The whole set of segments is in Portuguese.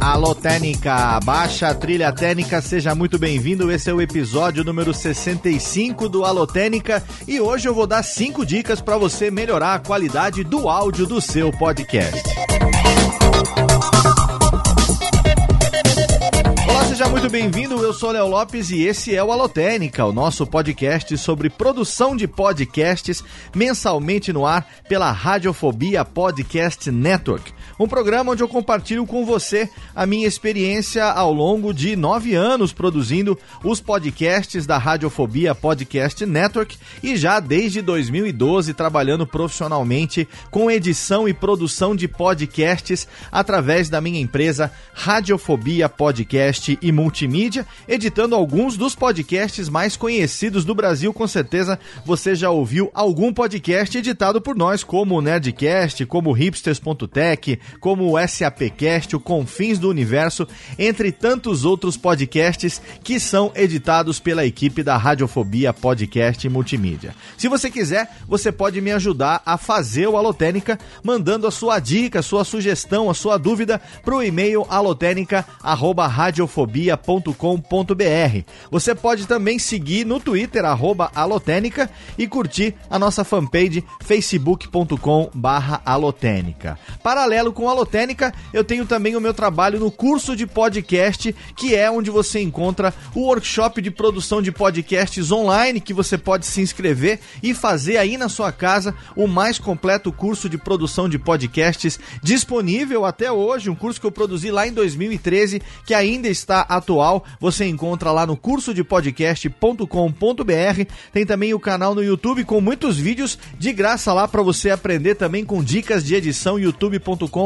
Alô Técnica, baixa a trilha técnica, seja muito bem-vindo. Esse é o episódio número 65 do Alô Técnica e hoje eu vou dar cinco dicas para você melhorar a qualidade do áudio do seu podcast. Seja muito bem-vindo, eu sou Léo Lopes e esse é o Alotênica, o nosso podcast sobre produção de podcasts mensalmente no ar pela Radiofobia Podcast Network. Um programa onde eu compartilho com você a minha experiência ao longo de nove anos produzindo os podcasts da Radiofobia Podcast Network e já desde 2012 trabalhando profissionalmente com edição e produção de podcasts através da minha empresa Radiofobia Podcast e multimídia, editando alguns dos podcasts mais conhecidos do Brasil. Com certeza você já ouviu algum podcast editado por nós, como o Nerdcast, como o Hipsters.tech, como o SAPcast, o Confins do Universo, entre tantos outros podcasts que são editados pela equipe da Radiofobia Podcast Multimídia. Se você quiser, você pode me ajudar a fazer o Alotênica mandando a sua dica, a sua sugestão, a sua dúvida para o e-mail alotênica@radiofobia alotênica.com.br. Você pode também seguir no Twitter, arroba alotênica, e curtir a nossa fanpage facebook.com barra alotênica. Paralelo com a Alotênica, eu tenho também o meu trabalho no curso de podcast, que é onde você encontra o workshop de produção de podcasts online, que você pode se inscrever e fazer aí na sua casa o mais completo curso de produção de podcasts disponível até hoje, um curso que eu produzi lá em 2013, que ainda está atual você encontra lá no curso de podcast.com.br. Tem também o canal no YouTube com muitos vídeos de graça lá para você aprender também com dicas de edição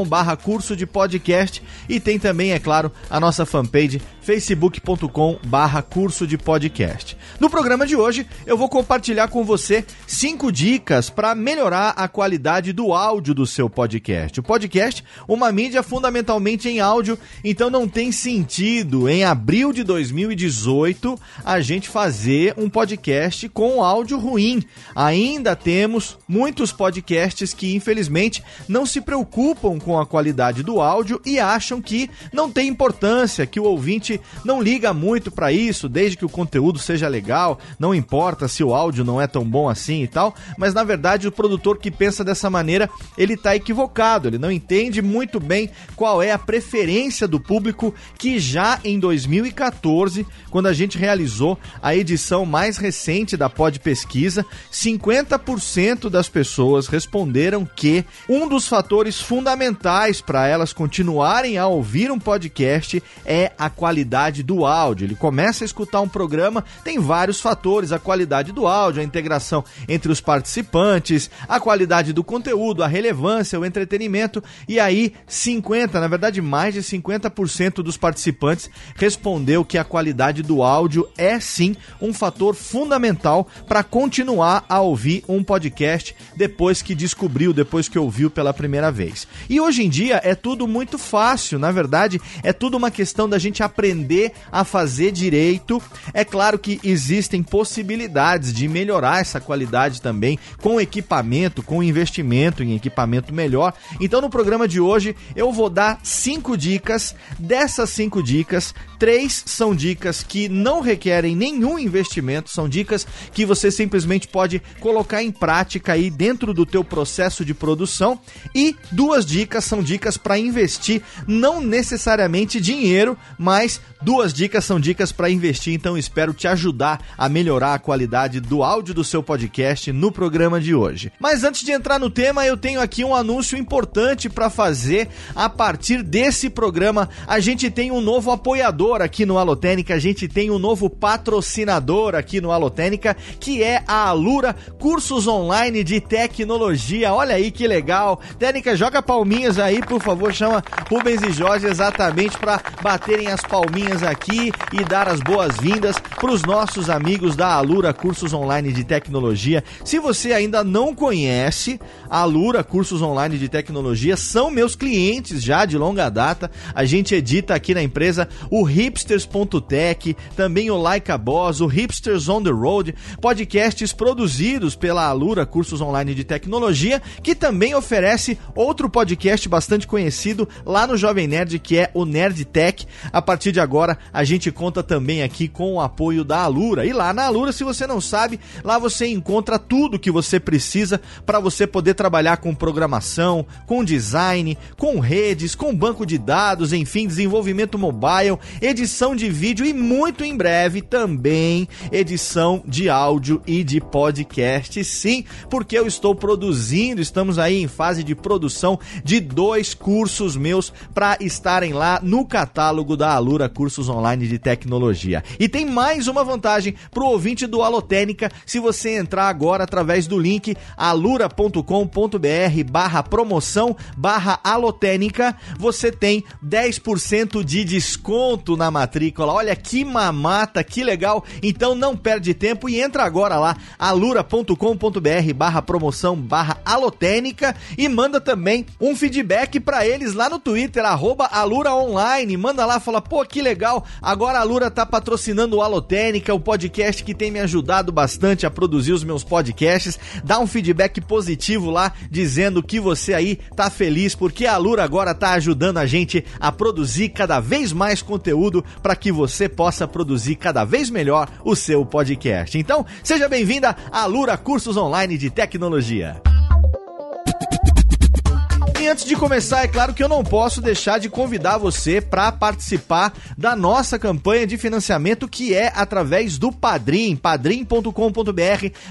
youtube.com/barra curso de podcast e tem também, é claro, a nossa fanpage facebook.com barra curso de podcast. No programa de hoje eu vou compartilhar com você cinco dicas para melhorar a qualidade do áudio do seu podcast. O podcast, uma mídia fundamentalmente em áudio, então não tem sentido em abril de 2018 a gente fazer um podcast com áudio ruim. Ainda temos muitos podcasts que infelizmente não se preocupam com a qualidade do áudio e acham que não tem importância, que o ouvinte não liga muito para isso, desde que o conteúdo seja legal, não importa se o áudio não é tão bom assim e tal, mas na verdade o produtor que pensa dessa maneira, ele tá equivocado, ele não entende muito bem qual é a preferência do público que já em 2014, quando a gente realizou a edição mais recente da Pod Pesquisa, 50% das pessoas responderam que um dos fatores fundamentais para elas continuarem a ouvir um podcast é a qualidade do áudio. Ele começa a escutar um programa, tem vários fatores: a qualidade do áudio, a integração entre os participantes, a qualidade do conteúdo, a relevância, o entretenimento. E aí, 50, na verdade, mais de 50% dos participantes respondeu que a qualidade do áudio é sim um fator fundamental para continuar a ouvir um podcast depois que descobriu, depois que ouviu pela primeira vez. E hoje em dia é tudo muito fácil, na verdade, é tudo uma questão da gente aprender a fazer direito. É claro que existem possibilidades de melhorar essa qualidade também com equipamento, com investimento em equipamento melhor. Então no programa de hoje eu vou dar cinco dicas. Dessas cinco dicas, três são dicas que não requerem nenhum investimento, são dicas que você simplesmente pode colocar em prática aí dentro do teu processo de produção e duas dicas são dicas para investir, não necessariamente dinheiro, mas duas dicas são dicas para investir, então espero te ajudar a melhorar a qualidade do áudio do seu podcast no programa de hoje. Mas antes de entrar no tema, eu tenho aqui um anúncio importante para fazer. A partir desse programa, a gente tem um novo apoiador aqui no Alotênica, a gente tem um novo patrocinador aqui no Alotênica, que é a Alura Cursos Online de Tecnologia. Olha aí que legal. Técnica, joga palminhas aí, por favor, chama Rubens e Jorge exatamente para baterem as palminhas aqui e dar as boas-vindas para os nossos amigos da Alura Cursos Online de Tecnologia. Se você ainda não conhece a Alura Cursos Online de Tecnologia, são meus clientes já de longa data. A gente edita aqui na empresa o hipsters.tech, também o Like a Boss, o Hipsters on the Road, podcasts produzidos pela Alura Cursos Online de Tecnologia, que também oferece outro podcast bastante conhecido lá no Jovem Nerd, que é o Nerd Tech. A partir de agora, a gente conta também aqui com o apoio da Alura. E lá na Alura, se você não sabe, lá você encontra tudo que você precisa para você poder trabalhar com programação, com design, com redes, com banco de dados, enfim, desenvolvimento mobile, edição de vídeo e muito em breve também edição de áudio e de podcast. Sim, porque eu estou produzindo, estamos aí em fase de produção de dois cursos meus para estarem lá no catálogo da Alura Cursos Online de Tecnologia. E tem mais uma vantagem para o ouvinte do Alotênica, se você entrar agora através do link alura.com.br barra promoção barra alotênica, você tem 10% de desconto na matrícula. Olha que mamata, que legal. Então não perde tempo e entra agora lá, alura.com.br barra promoção barra alotênica e manda também um feedback para eles lá no Twitter, arroba. Manda lá, fala, pô, que legal. Agora a Alura tá patrocinando o Alotênica, o podcast que tem me ajudado bastante a produzir os meus podcasts. Dá um feedback positivo lá, dizendo que você aí tá feliz porque a Alura agora tá ajudando a gente a produzir cada vez mais conteúdo para que você possa produzir cada vez melhor o seu podcast. Então, seja bem-vinda à Alura Cursos Online de Tecnologia. Antes de começar, é claro que eu não posso deixar de convidar você para participar da nossa campanha de financiamento que é através do Padrim, padrim.com.br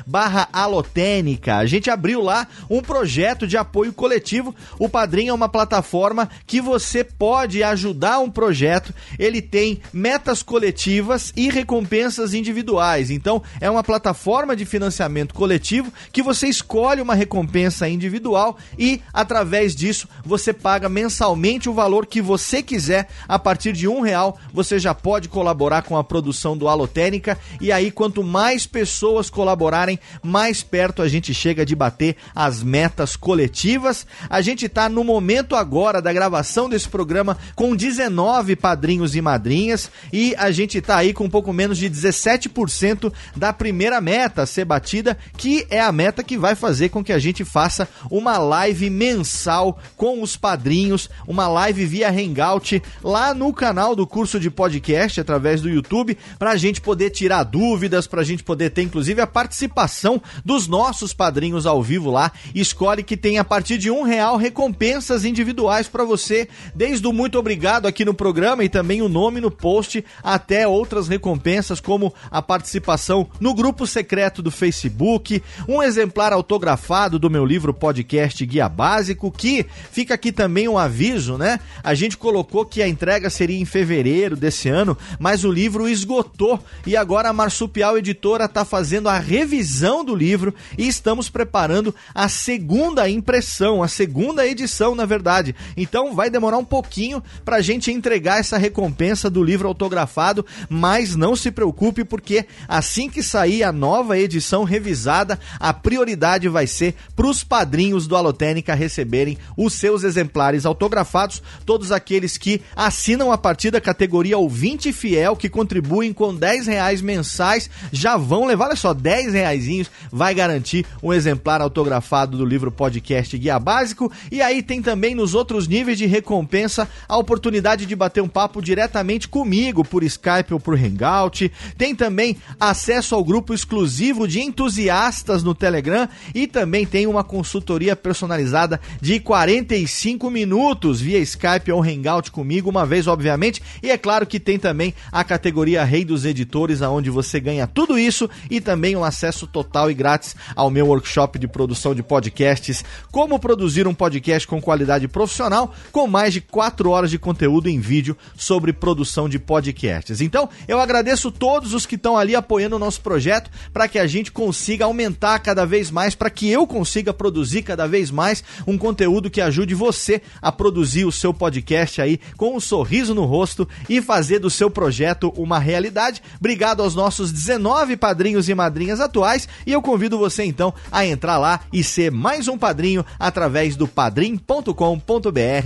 barra alotênica. A gente abriu lá um projeto de apoio coletivo. O Padrim é uma plataforma que você pode ajudar um projeto. Ele tem metas coletivas e recompensas individuais. Então, é uma plataforma de financiamento coletivo que você escolhe uma recompensa individual e através disso você paga mensalmente o valor que você quiser. A partir de um real você já pode colaborar com a produção do Alotênica e aí quanto mais pessoas colaborarem, mais perto a gente chega de bater as metas coletivas. A gente está no momento agora da gravação desse programa com 19 padrinhos e madrinhas e a gente está aí com um pouco menos de 17% da primeira meta a ser batida, que é a meta que vai fazer com que a gente faça uma live mensal com os padrinhos, uma live via Hangout lá no canal do curso de podcast através do YouTube, para a gente poder tirar dúvidas, para a gente poder ter inclusive a participação dos nossos padrinhos ao vivo lá. Escolhe que tem a partir de um real recompensas individuais para você, desde o muito obrigado aqui no programa e também o nome no post, até outras recompensas como a participação no grupo secreto do Facebook, um exemplar autografado do meu livro podcast Guia Básico que fica aqui também um aviso, né? A gente colocou que a entrega seria em fevereiro desse ano, mas o livro esgotou e agora a Marsupial Editora está fazendo a revisão do livro e estamos preparando a segunda impressão, a segunda edição, na verdade. Então vai demorar um pouquinho para a gente entregar essa recompensa do livro autografado, mas não se preocupe porque assim que sair a nova edição revisada, a prioridade vai ser para os padrinhos do Alotênica receberem os seus exemplares autografados, todos aqueles que assinam a partir da categoria ouvinte fiel, que contribuem com 10 reais mensais, já vão levar, olha só, 10 reais vai garantir um exemplar autografado do livro podcast Guia Básico. E aí tem também nos outros níveis de recompensa a oportunidade de bater um papo diretamente comigo por Skype ou por Hangout. Tem também acesso ao grupo exclusivo de entusiastas no Telegram e também tem uma consultoria personalizada de 40 45 minutos via Skype ou Hangout comigo, uma vez, obviamente. E é claro que tem também a categoria Rei dos Editores, aonde você ganha tudo isso e também um acesso total e grátis ao meu workshop de produção de podcasts, como produzir um podcast com qualidade profissional, com mais de 4 horas de conteúdo em vídeo sobre produção de podcasts. Então, eu agradeço todos os que estão ali apoiando o nosso projeto para que a gente consiga aumentar cada vez mais, para que eu consiga produzir cada vez mais um conteúdo que ajude você a produzir o seu podcast aí com um sorriso no rosto e fazer do seu projeto uma realidade. Obrigado aos nossos 19 padrinhos e madrinhas atuais e eu convido você então a entrar lá e ser mais um padrinho através do padrim.com.br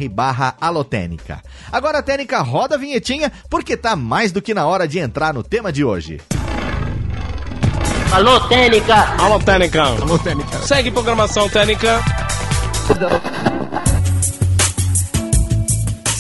barra alotênica. Agora, Técnica, roda a vinhetinha porque tá mais do que na hora de entrar no tema de hoje. Alô, Técnica! Alô, Técnica! Alô, Técnica! Segue programação Técnica!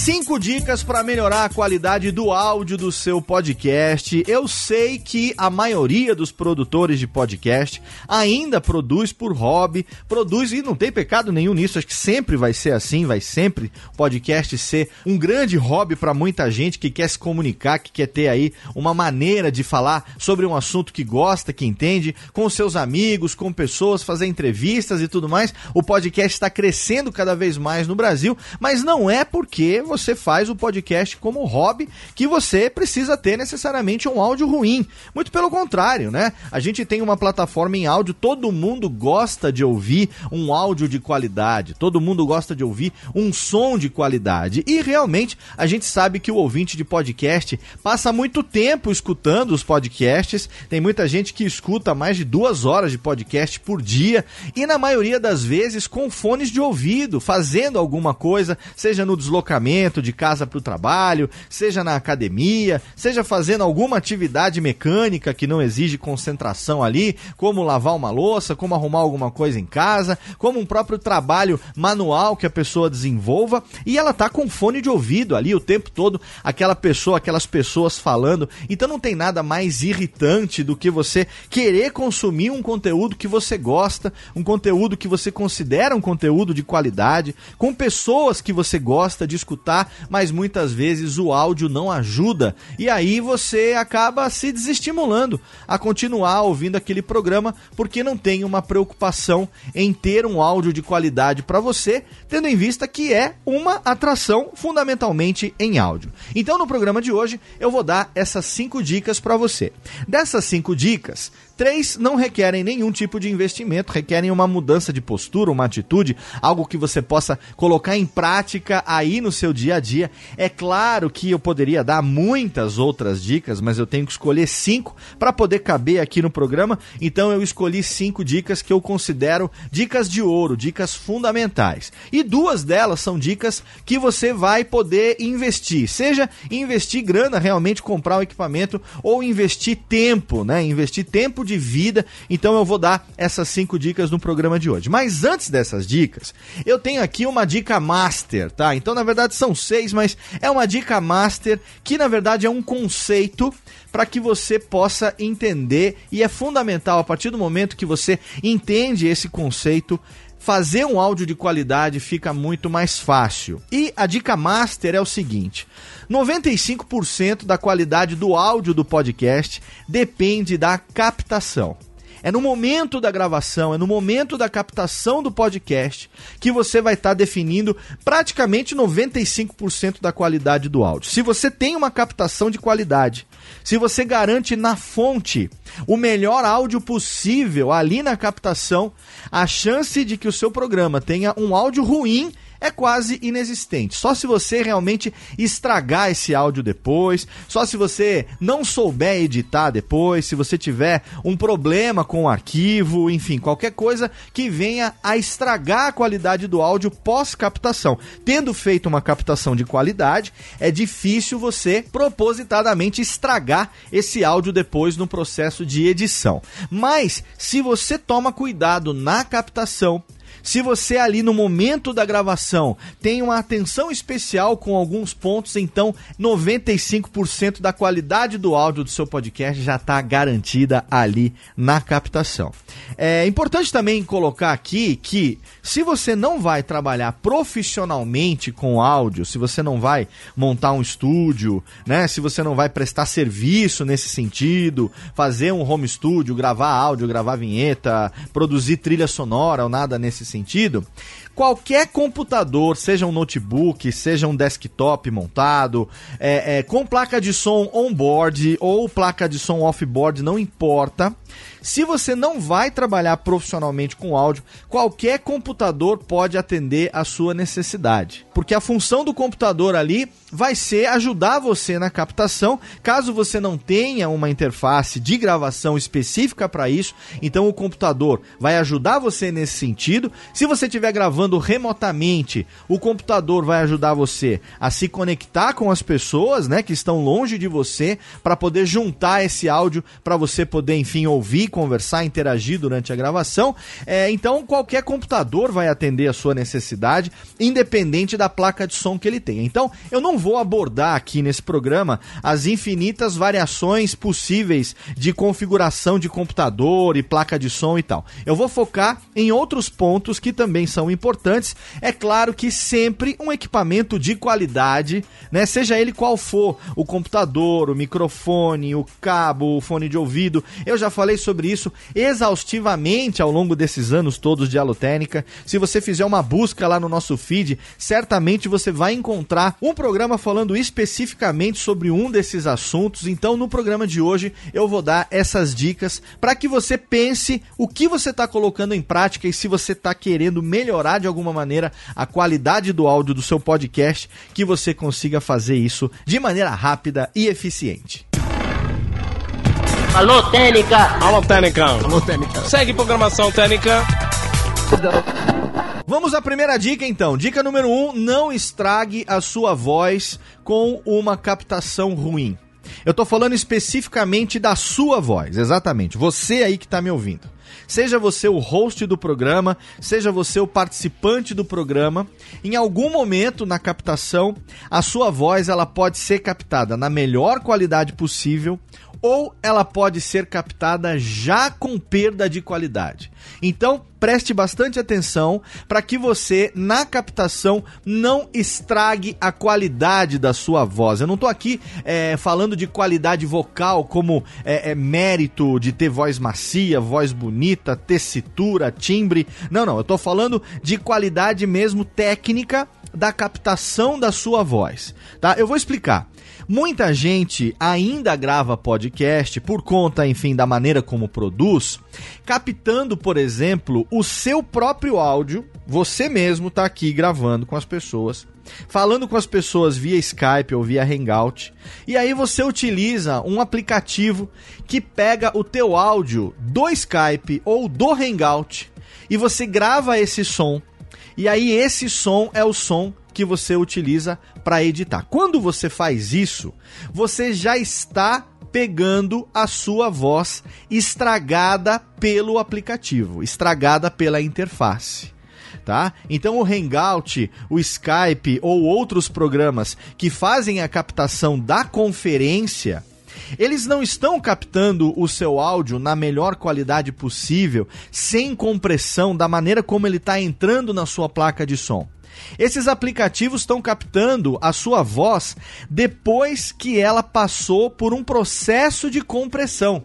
Cinco dicas para melhorar a qualidade do áudio do seu podcast. Eu sei que a maioria dos produtores de podcast ainda produz por hobby, produz e não tem pecado nenhum nisso. Acho que sempre vai ser assim, vai sempre podcast ser um grande hobby para muita gente que quer se comunicar, que quer ter aí uma maneira de falar sobre um assunto que gosta, que entende, com seus amigos, com pessoas, fazer entrevistas e tudo mais. O podcast está crescendo cada vez mais no Brasil, mas não é porque você você faz o podcast como hobby que você precisa ter necessariamente um áudio ruim. Muito pelo contrário, né? A gente tem uma plataforma em áudio, todo mundo gosta de ouvir um áudio de qualidade, todo mundo gosta de ouvir um som de qualidade. E realmente a gente sabe que o ouvinte de podcast passa muito tempo escutando os podcasts. Tem muita gente que escuta mais de duas horas de podcast por dia e na maioria das vezes com fones de ouvido, fazendo alguma coisa, seja no deslocamento de casa para o trabalho, seja na academia, seja fazendo alguma atividade mecânica que não exige concentração ali, como lavar uma louça, como arrumar alguma coisa em casa, como um próprio trabalho manual que a pessoa desenvolva, e ela tá com fone de ouvido ali o tempo todo, aquela pessoa, aquelas pessoas falando. Então não tem nada mais irritante do que você querer consumir um conteúdo que você gosta, um conteúdo que você considera um conteúdo de qualidade, com pessoas que você gosta de escutar mas muitas vezes o áudio não ajuda e aí você acaba se desestimulando a continuar ouvindo aquele programa porque não tem uma preocupação em ter um áudio de qualidade para você, tendo em vista que é uma atração fundamentalmente em áudio. Então no programa de hoje eu vou dar essas cinco dicas para você. Dessas cinco dicas, Três não requerem nenhum tipo de investimento, requerem uma mudança de postura, uma atitude, algo que você possa colocar em prática aí no seu dia a dia. É claro que eu poderia dar muitas outras dicas, mas eu tenho que escolher cinco para poder caber aqui no programa. Então eu escolhi cinco dicas que eu considero dicas de ouro, dicas fundamentais. E duas delas são dicas que você vai poder investir, seja investir grana, realmente comprar o equipamento, ou investir tempo, né? Investir tempo de vida. Então eu vou dar essas cinco dicas no programa de hoje. Mas antes dessas dicas, eu tenho aqui uma dica master, tá? Então na verdade são seis, mas é uma dica master que na verdade é um conceito para que você possa entender e é fundamental a partir do momento que você entende esse conceito fazer um áudio de qualidade fica muito mais fácil. E a dica master é o seguinte: 95% da qualidade do áudio do podcast depende da captação. É no momento da gravação, é no momento da captação do podcast que você vai estar tá definindo praticamente 95% da qualidade do áudio. Se você tem uma captação de qualidade, se você garante na fonte o melhor áudio possível ali na captação, a chance de que o seu programa tenha um áudio ruim é quase inexistente. Só se você realmente estragar esse áudio depois, só se você não souber editar depois, se você tiver um problema com o arquivo, enfim, qualquer coisa que venha a estragar a qualidade do áudio pós-captação. Tendo feito uma captação de qualidade, é difícil você propositadamente estragar esse áudio depois no processo de edição. Mas se você toma cuidado na captação, se você ali no momento da gravação tem uma atenção especial com alguns pontos, então 95% da qualidade do áudio do seu podcast já está garantida ali na captação. É importante também colocar aqui que se você não vai trabalhar profissionalmente com áudio, se você não vai montar um estúdio, né? Se você não vai prestar serviço nesse sentido, fazer um home studio, gravar áudio, gravar vinheta, produzir trilha sonora ou nada nesse sentido, qualquer computador, seja um notebook, seja um desktop montado, é, é, com placa de som on-board ou placa de som off-board, não importa. Se você não vai trabalhar profissionalmente com áudio, qualquer computador pode atender a sua necessidade. Porque a função do computador ali vai ser ajudar você na captação, caso você não tenha uma interface de gravação específica para isso, então o computador vai ajudar você nesse sentido. Se você estiver gravando remotamente, o computador vai ajudar você a se conectar com as pessoas, né, que estão longe de você, para poder juntar esse áudio para você poder, enfim, ouvir, conversar, interagir durante a gravação. É, então qualquer computador vai atender a sua necessidade, independente da placa de som que ele tenha. Então eu não vou abordar aqui nesse programa as infinitas variações possíveis de configuração de computador e placa de som e tal. Eu vou focar em outros pontos que também são importantes. É claro que sempre um equipamento de qualidade, né, seja ele qual for, o computador, o microfone, o cabo, o fone de ouvido. Eu já falei sobre isso exaustivamente ao longo desses anos todos de Alotênica. Se você fizer uma busca lá no nosso feed, certamente você vai encontrar um programa programa falando especificamente sobre um desses assuntos. Então, no programa de hoje, eu vou dar essas dicas para que você pense o que você está colocando em prática e se você está querendo melhorar de alguma maneira a qualidade do áudio do seu podcast, que você consiga fazer isso de maneira rápida e eficiente. Alô, Técnica! Alô, Técnica! Alô, Técnica! Segue programação Técnica! Vamos à primeira dica então. Dica número 1: um, não estrague a sua voz com uma captação ruim. Eu tô falando especificamente da sua voz, exatamente. Você aí que tá me ouvindo. Seja você o host do programa, seja você o participante do programa, em algum momento na captação, a sua voz ela pode ser captada na melhor qualidade possível ou ela pode ser captada já com perda de qualidade. Então, preste bastante atenção para que você, na captação, não estrague a qualidade da sua voz. Eu não estou aqui é, falando de qualidade vocal como é, é, mérito de ter voz macia, voz bonita, tessitura, timbre. Não, não. Eu estou falando de qualidade mesmo técnica da captação da sua voz. Tá? Eu vou explicar. Muita gente ainda grava podcast por conta, enfim, da maneira como produz, captando, por exemplo, o seu próprio áudio. Você mesmo está aqui gravando com as pessoas, falando com as pessoas via Skype ou via Hangout. E aí você utiliza um aplicativo que pega o teu áudio do Skype ou do Hangout e você grava esse som. E aí esse som é o som que você utiliza para editar. Quando você faz isso, você já está pegando a sua voz estragada pelo aplicativo, estragada pela interface. Tá? Então o Hangout, o Skype ou outros programas que fazem a captação da conferência, eles não estão captando o seu áudio na melhor qualidade possível, sem compressão, da maneira como ele está entrando na sua placa de som. Esses aplicativos estão captando a sua voz depois que ela passou por um processo de compressão.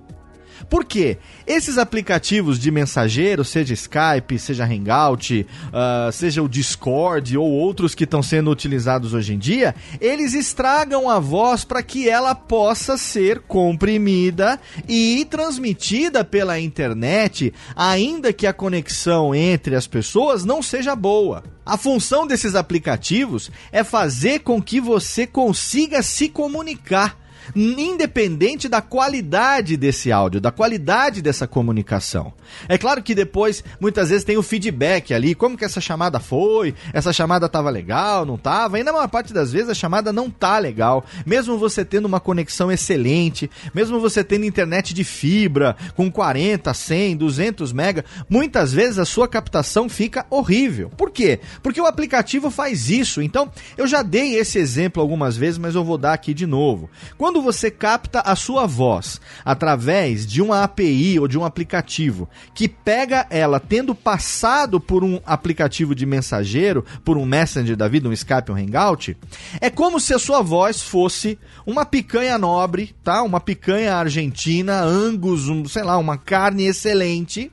Por quê? Esses aplicativos de mensageiro, seja Skype, seja Hangout, uh, seja o Discord ou outros que estão sendo utilizados hoje em dia, eles estragam a voz para que ela possa ser comprimida e transmitida pela internet, ainda que a conexão entre as pessoas não seja boa. A função desses aplicativos é fazer com que você consiga se comunicar independente da qualidade desse áudio, da qualidade dessa comunicação. É claro que depois, muitas vezes, tem o feedback ali, como que essa chamada foi, essa chamada estava legal, não estava, e na maior parte das vezes a chamada não tá legal, mesmo você tendo uma conexão excelente, mesmo você tendo internet de fibra, com 40, 100, 200 mega, muitas vezes a sua captação fica horrível. Por quê? Porque o aplicativo faz isso, então eu já dei esse exemplo algumas vezes, mas eu vou dar aqui de novo. Quando quando você capta a sua voz através de uma API ou de um aplicativo que pega ela tendo passado por um aplicativo de mensageiro, por um Messenger da vida, um Skype, um Hangout, é como se a sua voz fosse uma picanha nobre, tá? Uma picanha argentina, angus, um, sei lá, uma carne excelente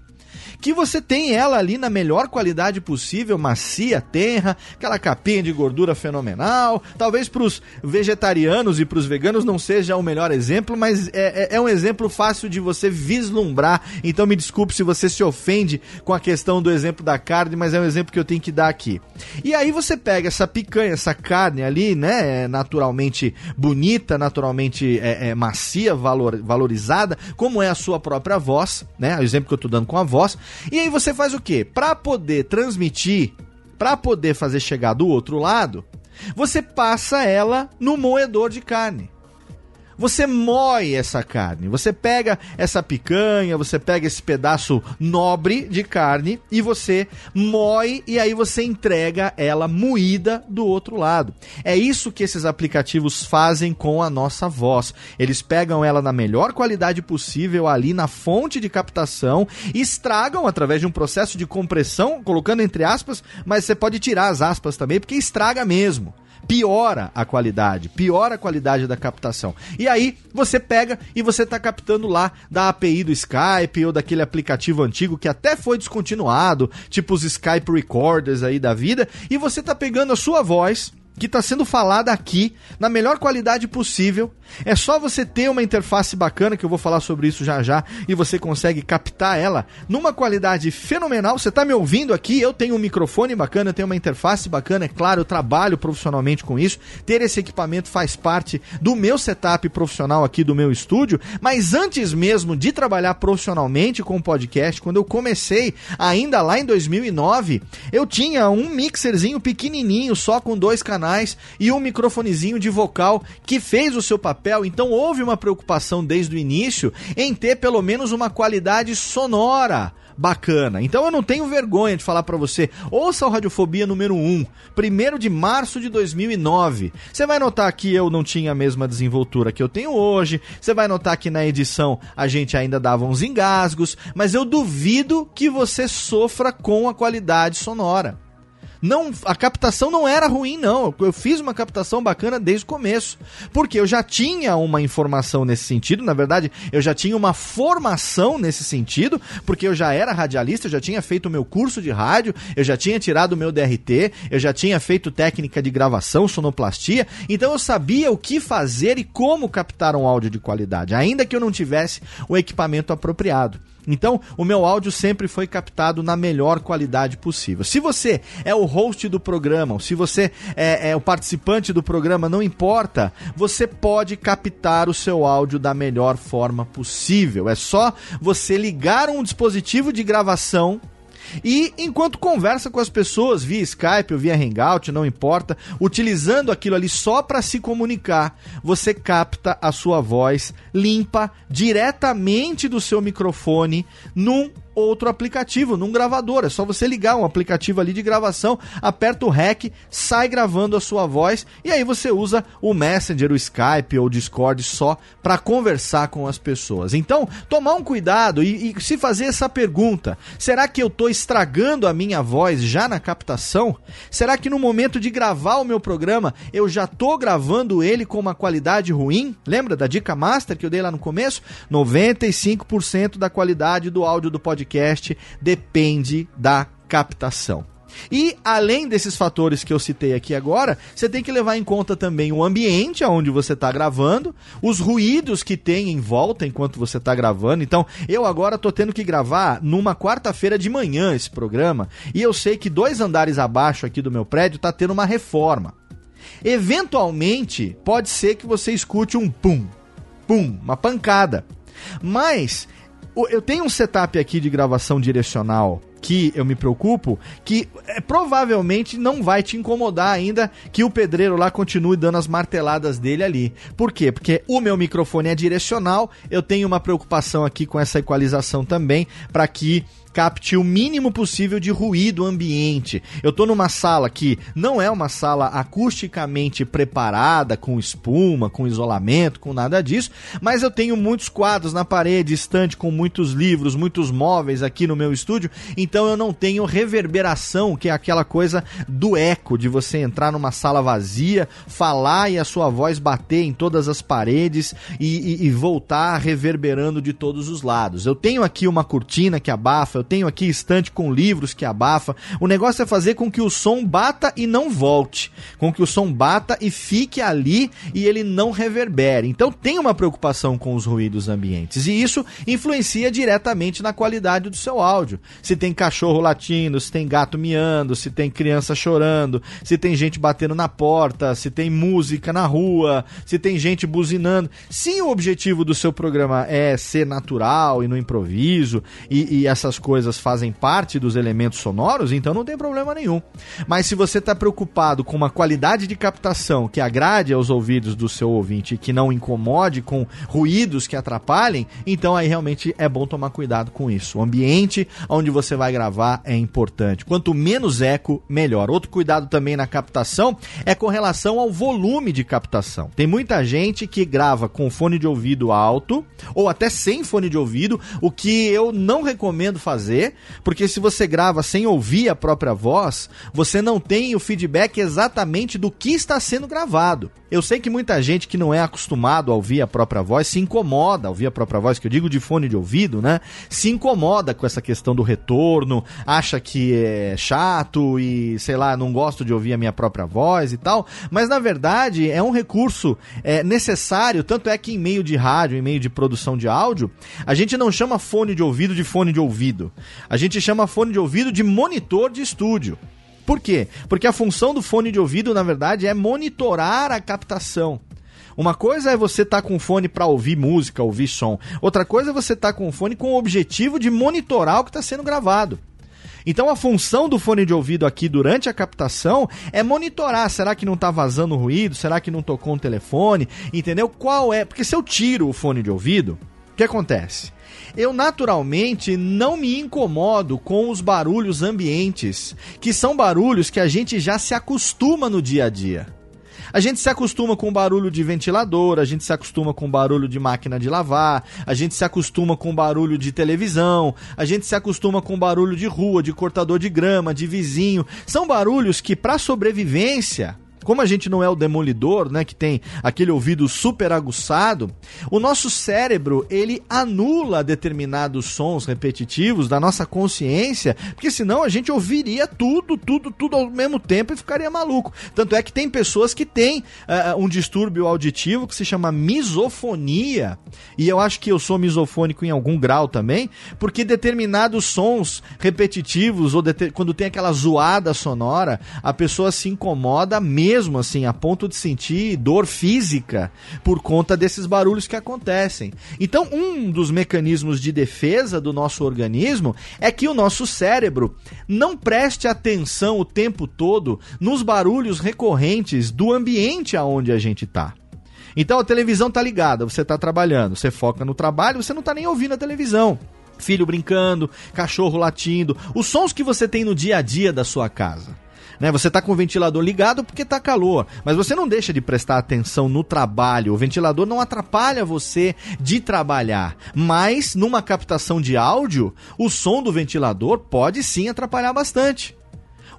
que você tem ela ali na melhor qualidade possível, macia, tenra, aquela capinha de gordura fenomenal. Talvez para os vegetarianos e para os veganos não seja o melhor exemplo, mas é, é, é, um exemplo fácil de você vislumbrar. Então me desculpe se você se ofende com a questão do exemplo da carne, mas é um exemplo que eu tenho que dar aqui. E aí você pega essa picanha, essa carne ali, né, naturalmente bonita, naturalmente é, é, macia, valor, valorizada, como é a sua própria voz, né? O exemplo que eu estou dando com a voz. E aí você faz o quê? Para poder transmitir, para poder fazer chegar do outro lado, você passa ela no moedor de carne você moe essa carne. Você pega essa picanha, você pega esse pedaço nobre de carne e você moe e aí você entrega ela moída do outro lado. É isso que esses aplicativos fazem com a nossa voz. Eles pegam ela na melhor qualidade possível ali na fonte de captação, estragam através de um processo de compressão, colocando entre aspas, mas você pode tirar as aspas também, porque estraga mesmo piora a qualidade, piora a qualidade da captação. E aí você pega e você está captando lá da API do Skype ou daquele aplicativo antigo que até foi descontinuado, tipo os Skype Recorders aí da vida, e você está pegando a sua voz que está sendo falada aqui na melhor qualidade possível. É só você ter uma interface bacana, que eu vou falar sobre isso já já, e você consegue captar ela numa qualidade fenomenal. Você está me ouvindo aqui? Eu tenho um microfone bacana, eu tenho uma interface bacana, é claro, eu trabalho profissionalmente com isso. Ter esse equipamento faz parte do meu setup profissional aqui do meu estúdio, mas antes mesmo de trabalhar profissionalmente com o podcast, quando eu comecei, ainda lá em 2009, eu tinha um mixerzinho pequenininho, só com dois canais canais e um microfonezinho de vocal que fez o seu papel. Então houve uma preocupação desde o início em ter pelo menos uma qualidade sonora bacana. Então eu não tenho vergonha de falar para você. Ouça o Radiofobia número 1, 1 de março de 2009. Você vai notar que eu não tinha a mesma desenvoltura que eu tenho hoje. Você vai notar que na edição a gente ainda dava uns engasgos, mas eu duvido que você sofra com a qualidade sonora. Não, a captação não era ruim, não. Eu fiz uma captação bacana desde o começo. Porque eu já tinha uma informação nesse sentido, na verdade, eu já tinha uma formação nesse sentido, porque eu já era radialista, eu já tinha feito o meu curso de rádio, eu já tinha tirado o meu DRT, eu já tinha feito técnica de gravação, sonoplastia, então eu sabia o que fazer e como captar um áudio de qualidade, ainda que eu não tivesse o equipamento apropriado. Então, o meu áudio sempre foi captado na melhor qualidade possível. Se você é o host do programa, ou se você é, é, o participante do programa, não importa, você pode captar o seu áudio da melhor forma possível. É só você ligar um dispositivo de gravação e enquanto conversa com as pessoas via Skype ou via Hangout, não importa, utilizando aquilo ali só para se comunicar, você capta a sua voz limpa diretamente do seu microfone num outro aplicativo, num gravador. É só você ligar um aplicativo ali de gravação, aperta o REC, sai gravando a sua voz e aí você usa o Messenger, o Skype ou o Discord só para conversar com as pessoas. Então, tomar um cuidado e, e se fazer essa pergunta: será que eu estou estragando a minha voz já na captação? Será que no momento de gravar o meu programa eu já estou gravando ele com uma qualidade ruim? Lembra da dica master que eu dei lá no começo? 95% da qualidade do áudio do podcast podcast depende da captação. E além desses fatores que eu citei aqui agora, você tem que levar em conta também o ambiente onde você está gravando, os ruídos que tem em volta enquanto você está gravando. Então, eu agora estou tendo que gravar numa quarta-feira de manhã esse programa, e eu sei que dois andares abaixo aqui do meu prédio está tendo uma reforma. Eventualmente, pode ser que você escute um pum, pum, uma pancada. Mas eu tenho um setup aqui de gravação direcional que eu me preocupo, que é, provavelmente não vai te incomodar ainda que o pedreiro lá continue dando as marteladas dele ali. Por quê? Porque o meu microfone é direcional, eu tenho uma preocupação aqui com essa equalização também, para que capte o mínimo possível de ruído ambiente. Eu tô numa sala que não é uma sala acusticamente preparada, com espuma, com isolamento, com nada disso, mas eu tenho muitos quadros na parede, estante com muitos livros, muitos móveis aqui no meu estúdio, então eu não tenho reverberação, que é aquela coisa do eco, de você entrar numa sala vazia, falar e a sua voz bater em todas as paredes e, e, e voltar reverberando de todos os lados. Eu tenho aqui uma cortina que abafa, eu tenho aqui estante com livros que abafa. O negócio é fazer com que o som bata e não volte, com que o som bata e fique ali e ele não reverbere. Então tem uma preocupação com os ruídos ambientes e isso influencia diretamente na qualidade do seu áudio. Se tem cachorro latindo, se tem gato miando, se tem criança chorando, se tem gente batendo na porta, se tem música na rua, se tem gente buzinando. Se o objetivo do seu programa é ser natural e no improviso e, e essas coisas fazem parte dos elementos sonoros, então não tem problema nenhum. Mas se você está preocupado com uma qualidade de captação que agrade aos ouvidos do seu ouvinte e que não incomode com ruídos que atrapalhem, então aí realmente é bom tomar cuidado com isso. O ambiente onde você vai gravar é importante. Quanto menos eco, melhor. Outro cuidado também na captação é com relação ao volume de captação. Tem muita gente que grava com fone de ouvido alto ou até sem fone de ouvido, o que eu não recomendo fazer, porque se você grava sem ouvir a própria voz, você não tem o feedback exatamente do que está sendo gravado. Eu sei que muita gente que não é acostumado a ouvir a própria voz se incomoda a ouvir a própria voz, que eu digo de fone de ouvido, né? Se incomoda com essa questão do retorno, acha que é chato e, sei lá, não gosto de ouvir a minha própria voz e tal. Mas na verdade é um recurso é, necessário, tanto é que em meio de rádio, em meio de produção de áudio, a gente não chama fone de ouvido de fone de ouvido. A gente chama fone de ouvido de monitor de estúdio. Por quê? Porque a função do fone de ouvido, na verdade, é monitorar a captação. Uma coisa é você estar tá com fone para ouvir música, ouvir som. Outra coisa é você estar tá com fone com o objetivo de monitorar o que está sendo gravado. Então a função do fone de ouvido aqui durante a captação é monitorar, será que não está vazando ruído? Será que não tocou um telefone? Entendeu? Qual é? Porque se eu tiro o fone de ouvido, o que acontece? Eu naturalmente não me incomodo com os barulhos ambientes, que são barulhos que a gente já se acostuma no dia a dia. A gente se acostuma com barulho de ventilador, a gente se acostuma com barulho de máquina de lavar, a gente se acostuma com barulho de televisão, a gente se acostuma com barulho de rua, de cortador de grama, de vizinho. São barulhos que, para sobrevivência, como a gente não é o demolidor, né, que tem aquele ouvido super aguçado, o nosso cérebro, ele anula determinados sons repetitivos da nossa consciência, porque senão a gente ouviria tudo, tudo, tudo ao mesmo tempo e ficaria maluco. Tanto é que tem pessoas que têm uh, um distúrbio auditivo que se chama misofonia, e eu acho que eu sou misofônico em algum grau também, porque determinados sons repetitivos ou quando tem aquela zoada sonora, a pessoa se incomoda mesmo mesmo, assim, a ponto de sentir dor física por conta desses barulhos que acontecem. Então, um dos mecanismos de defesa do nosso organismo é que o nosso cérebro não preste atenção o tempo todo nos barulhos recorrentes do ambiente aonde a gente está. Então a televisão está ligada, você está trabalhando, você foca no trabalho, você não está nem ouvindo a televisão filho brincando, cachorro latindo, os sons que você tem no dia a dia da sua casa né? Você tá com o ventilador ligado porque tá calor, mas você não deixa de prestar atenção no trabalho. O ventilador não atrapalha você de trabalhar, mas numa captação de áudio, o som do ventilador pode sim atrapalhar bastante.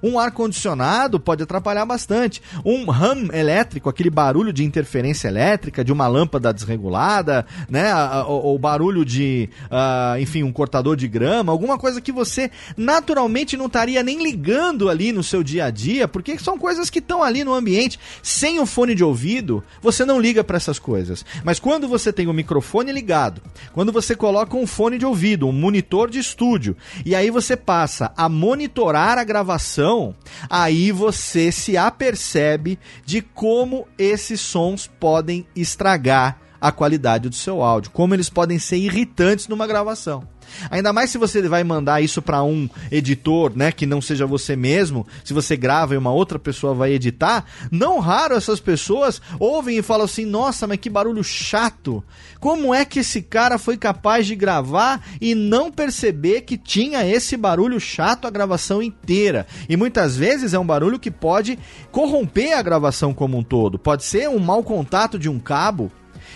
Um ar-condicionado pode atrapalhar bastante. Um hum elétrico, aquele barulho de interferência elétrica de uma lâmpada desregulada, né? Ou barulho de, uh, enfim, um cortador de grama, alguma coisa que você naturalmente não estaria nem ligando ali no seu dia a dia, porque são coisas que estão ali no ambiente. Sem o fone de ouvido, você não liga para essas coisas. Mas quando você tem o microfone ligado, quando você coloca um fone de ouvido, um monitor de estúdio, e aí você passa a monitorar a gravação então, aí você se apercebe de como esses sons podem estragar a qualidade do seu áudio, como eles podem ser irritantes numa gravação. Ainda mais se você vai mandar isso para um editor, né, que não seja você mesmo, se você grava e uma outra pessoa vai editar, não raro essas pessoas ouvem e falam assim: "Nossa, mas que barulho chato. Como é que esse cara foi capaz de gravar e não perceber que tinha esse barulho chato a gravação inteira?" E muitas vezes é um barulho que pode corromper a gravação como um todo. Pode ser um mau contato de um cabo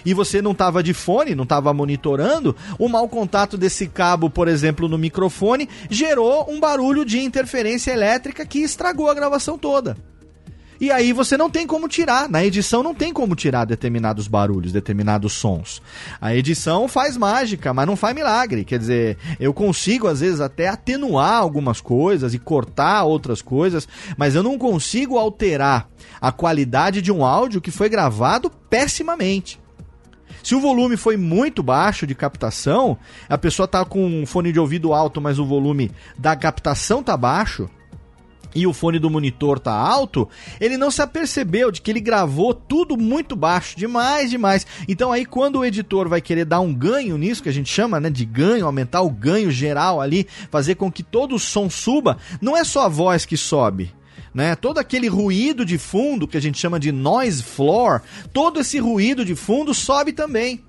e você não estava de fone, não estava monitorando, o mau contato desse cabo, por exemplo, no microfone, gerou um barulho de interferência elétrica que estragou a gravação toda. E aí você não tem como tirar, na edição não tem como tirar determinados barulhos, determinados sons. A edição faz mágica, mas não faz milagre. Quer dizer, eu consigo às vezes até atenuar algumas coisas e cortar outras coisas, mas eu não consigo alterar a qualidade de um áudio que foi gravado pessimamente. Se o volume foi muito baixo de captação, a pessoa tá com um fone de ouvido alto, mas o volume da captação tá baixo, e o fone do monitor tá alto, ele não se apercebeu de que ele gravou tudo muito baixo, demais, demais. Então aí quando o editor vai querer dar um ganho nisso, que a gente chama, né, de ganho, aumentar o ganho geral ali, fazer com que todo o som suba, não é só a voz que sobe né? Todo aquele ruído de fundo que a gente chama de noise floor, todo esse ruído de fundo sobe também.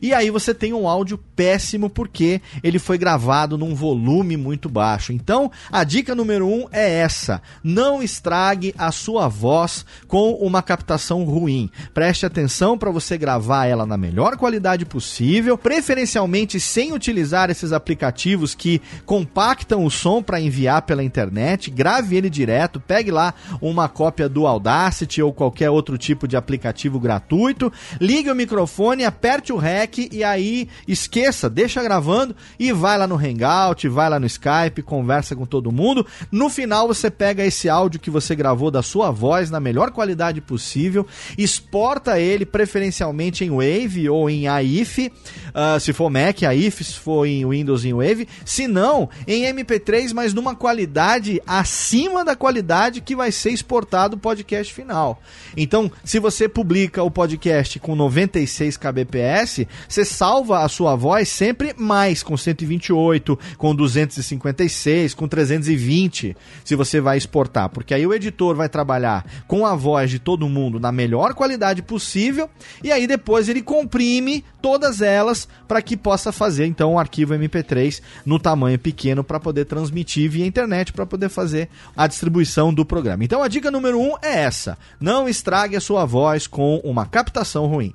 E aí você tem um áudio péssimo porque ele foi gravado num volume muito baixo. Então, a dica número um é essa: não estrague a sua voz com uma captação ruim. Preste atenção para você gravar ela na melhor qualidade possível, preferencialmente sem utilizar esses aplicativos que compactam o som para enviar pela internet. Grave ele direto, pegue lá uma cópia do Audacity ou qualquer outro tipo de aplicativo gratuito, ligue o microfone, aperte o REC e aí esqueça, deixa gravando e vai lá no Hangout, vai lá no Skype, conversa com todo mundo. No final você pega esse áudio que você gravou da sua voz na melhor qualidade possível, exporta ele preferencialmente em Wave ou em AIF, uh, se for Mac, AIF, se for em Windows em Wave, se não, em MP3, mas numa qualidade acima da qualidade que vai ser exportado o podcast final. Então, se você publica o podcast com 96 kbps, você salva a sua voz sempre mais, com 128, com 256, com 320, se você vai exportar. Porque aí o editor vai trabalhar com a voz de todo mundo na melhor qualidade possível, e aí depois ele comprime todas elas para que possa fazer então um arquivo MP3 no tamanho pequeno para poder transmitir via internet, para poder fazer a distribuição do programa. Então a dica número 1 um é essa: não estrague a sua voz com uma captação ruim.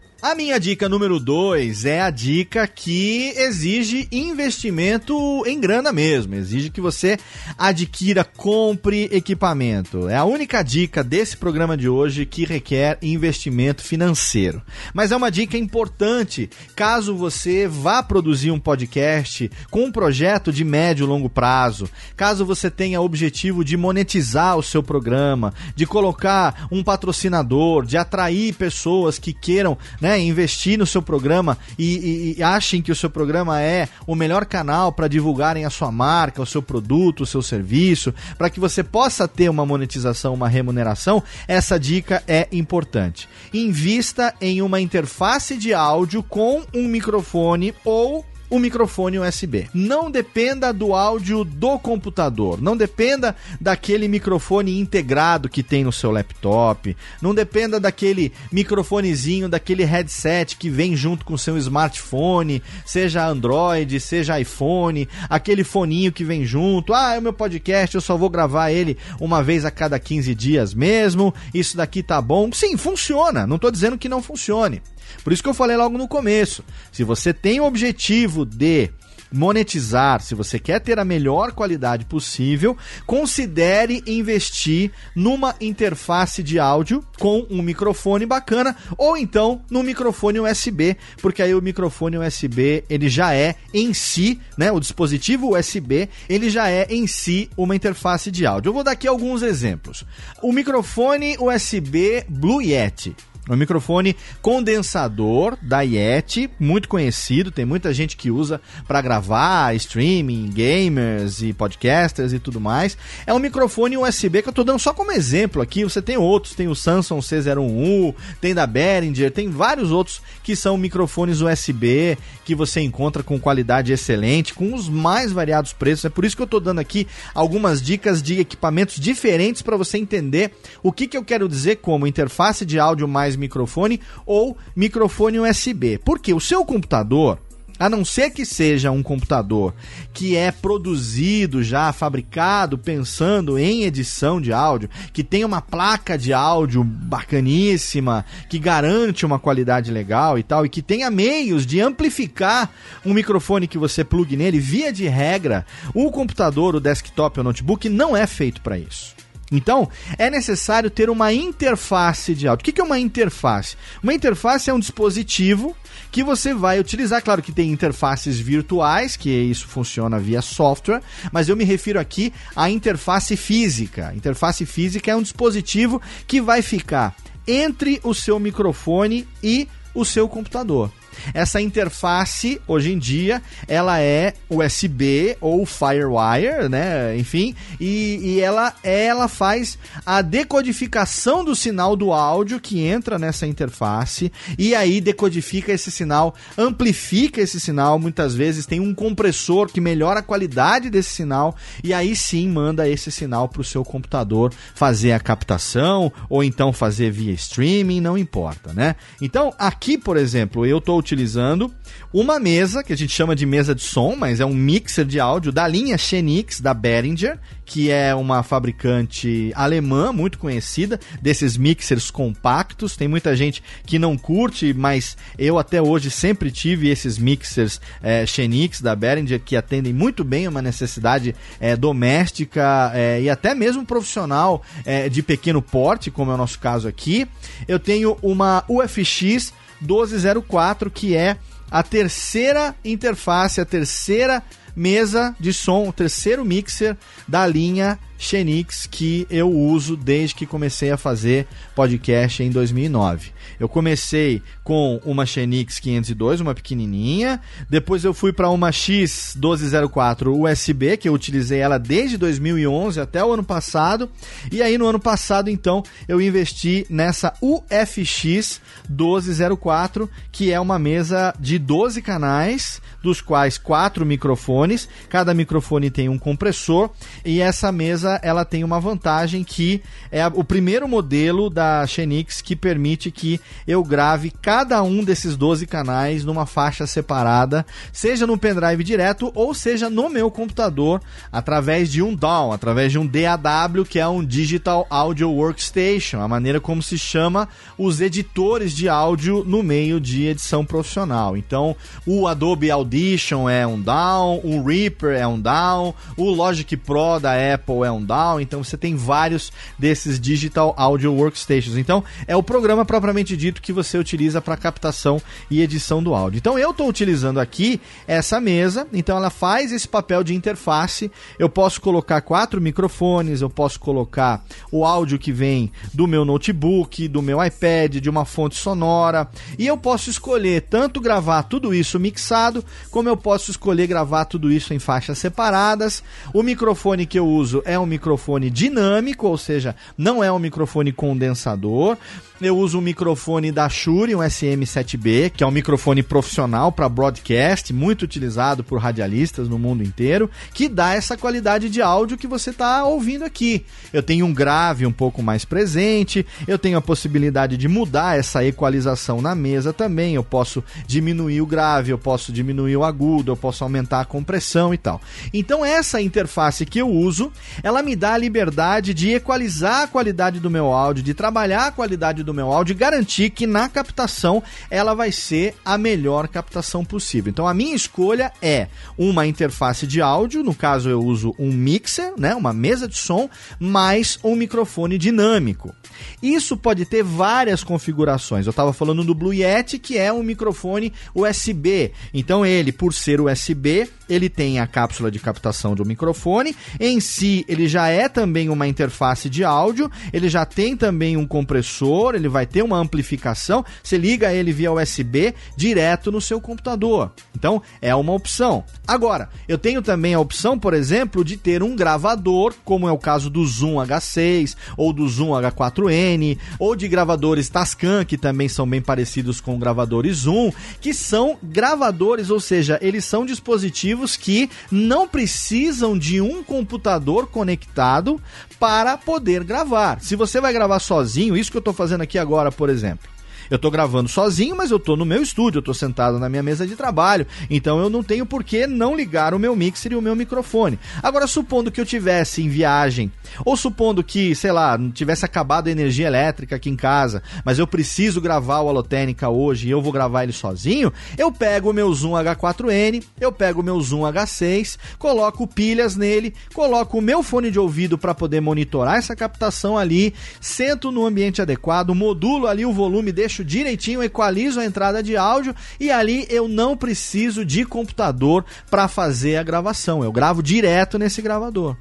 A minha dica número 2 é a dica que exige investimento em grana mesmo. Exige que você adquira, compre equipamento. É a única dica desse programa de hoje que requer investimento financeiro. Mas é uma dica importante caso você vá produzir um podcast com um projeto de médio e longo prazo. Caso você tenha objetivo de monetizar o seu programa, de colocar um patrocinador, de atrair pessoas que queiram, né? Né, investir no seu programa e, e, e achem que o seu programa é o melhor canal para divulgarem a sua marca, o seu produto, o seu serviço, para que você possa ter uma monetização, uma remuneração, essa dica é importante. Invista em uma interface de áudio com um microfone ou o microfone USB. Não dependa do áudio do computador, não dependa daquele microfone integrado que tem no seu laptop, não dependa daquele microfonezinho, daquele headset que vem junto com o seu smartphone, seja Android, seja iPhone, aquele foninho que vem junto. Ah, é o meu podcast, eu só vou gravar ele uma vez a cada 15 dias mesmo. Isso daqui tá bom. Sim, funciona. Não estou dizendo que não funcione. Por isso que eu falei logo no começo. Se você tem o objetivo de monetizar, se você quer ter a melhor qualidade possível, considere investir numa interface de áudio com um microfone bacana ou então no microfone USB, porque aí o microfone USB ele já é em si, né, o dispositivo USB, ele já é em si uma interface de áudio. Eu vou dar aqui alguns exemplos. O microfone USB Blue Yeti um microfone condensador da Yeti, muito conhecido, tem muita gente que usa para gravar, streaming, gamers e podcasters e tudo mais. É um microfone USB que eu tô dando só como exemplo aqui. Você tem outros, tem o Samsung C01U, tem da Behringer, tem vários outros que são microfones USB que você encontra com qualidade excelente, com os mais variados preços. É por isso que eu tô dando aqui algumas dicas de equipamentos diferentes para você entender o que, que eu quero dizer como interface de áudio mais microfone ou microfone USB. Porque o seu computador, a não ser que seja um computador que é produzido já, fabricado, pensando em edição de áudio, que tem uma placa de áudio bacaníssima, que garante uma qualidade legal e tal, e que tenha meios de amplificar um microfone que você plugue nele, via de regra, o computador, o desktop ou notebook não é feito para isso. Então, é necessário ter uma interface de áudio. O que é uma interface? Uma interface é um dispositivo que você vai utilizar. Claro que tem interfaces virtuais, que isso funciona via software, mas eu me refiro aqui à interface física. Interface física é um dispositivo que vai ficar entre o seu microfone e o seu computador. Essa interface, hoje em dia, ela é USB ou Firewire, né? Enfim, e, e ela, ela faz a decodificação do sinal do áudio que entra nessa interface e aí decodifica esse sinal, amplifica esse sinal, muitas vezes tem um compressor que melhora a qualidade desse sinal e aí sim manda esse sinal para o seu computador fazer a captação ou então fazer via streaming, não importa, né? Então, aqui, por exemplo, eu estou utilizando uma mesa, que a gente chama de mesa de som, mas é um mixer de áudio da linha Xenix, da Behringer, que é uma fabricante alemã muito conhecida desses mixers compactos. Tem muita gente que não curte, mas eu até hoje sempre tive esses mixers é, Xenix da Behringer que atendem muito bem uma necessidade é, doméstica é, e até mesmo profissional é, de pequeno porte, como é o nosso caso aqui. Eu tenho uma UFX 1204 que é a terceira interface, a terceira mesa de som, o terceiro mixer da linha Xenix que eu uso desde que comecei a fazer podcast em 2009. Eu comecei com uma Xenix 502, uma pequenininha, depois eu fui para uma X1204 USB, que eu utilizei ela desde 2011 até o ano passado, e aí no ano passado então eu investi nessa UFX 1204, que é uma mesa de 12 canais, dos quais quatro microfones, cada microfone tem um compressor, e essa mesa ela tem uma vantagem que é o primeiro modelo da Xenix que permite que eu grave cada um desses 12 canais numa faixa separada, seja no pendrive direto ou seja no meu computador através de um DAW, através de um DAW, que é um Digital Audio Workstation, a maneira como se chama os editores de áudio no meio de edição profissional. Então, o Adobe Audition é um DAW, o Reaper é um DAW, o Logic Pro da Apple é um down, então você tem vários desses Digital Audio Workstations. Então, é o programa propriamente dito que você utiliza para captação e edição do áudio. Então, eu estou utilizando aqui essa mesa, então ela faz esse papel de interface. Eu posso colocar quatro microfones, eu posso colocar o áudio que vem do meu notebook, do meu iPad, de uma fonte sonora, e eu posso escolher tanto gravar tudo isso mixado, como eu posso escolher gravar tudo isso em faixas separadas. O microfone que eu uso é um microfone dinâmico, ou seja, não é um microfone condensador. Eu uso um microfone da Shure, um SM7B, que é um microfone profissional para broadcast, muito utilizado por radialistas no mundo inteiro, que dá essa qualidade de áudio que você está ouvindo aqui. Eu tenho um grave um pouco mais presente, eu tenho a possibilidade de mudar essa equalização na mesa também. Eu posso diminuir o grave, eu posso diminuir o agudo, eu posso aumentar a compressão e tal. Então essa interface que eu uso, ela me dá a liberdade de equalizar a qualidade do meu áudio, de trabalhar a qualidade do do meu áudio e garantir que na captação ela vai ser a melhor captação possível. Então a minha escolha é uma interface de áudio, no caso eu uso um mixer, né, uma mesa de som, mais um microfone dinâmico. Isso pode ter várias configurações. Eu estava falando do Blue Yeti, que é um microfone USB. Então ele, por ser USB, ele tem a cápsula de captação do microfone. Em si, ele já é também uma interface de áudio, ele já tem também um compressor, ele vai ter uma amplificação, você liga ele via USB direto no seu computador. Então, é uma opção. Agora, eu tenho também a opção, por exemplo, de ter um gravador, como é o caso do Zoom H6 ou do Zoom H4n, ou de gravadores Tascam, que também são bem parecidos com gravadores Zoom, que são gravadores, ou seja, eles são dispositivos que não precisam de um computador conectado para poder gravar. Se você vai gravar sozinho, isso que eu estou fazendo aqui agora, por exemplo. Eu tô gravando sozinho, mas eu tô no meu estúdio, eu tô sentado na minha mesa de trabalho, então eu não tenho por que não ligar o meu mixer e o meu microfone. Agora, supondo que eu tivesse em viagem, ou supondo que, sei lá, não tivesse acabado a energia elétrica aqui em casa, mas eu preciso gravar o Alotênica hoje e eu vou gravar ele sozinho, eu pego o meu Zoom H4n, eu pego o meu Zoom H6, coloco pilhas nele, coloco o meu fone de ouvido para poder monitorar essa captação ali, sento no ambiente adequado, modulo ali o volume, deixo direitinho, equalizo a entrada de áudio e ali eu não preciso de computador para fazer a gravação. Eu gravo direto nesse gravador.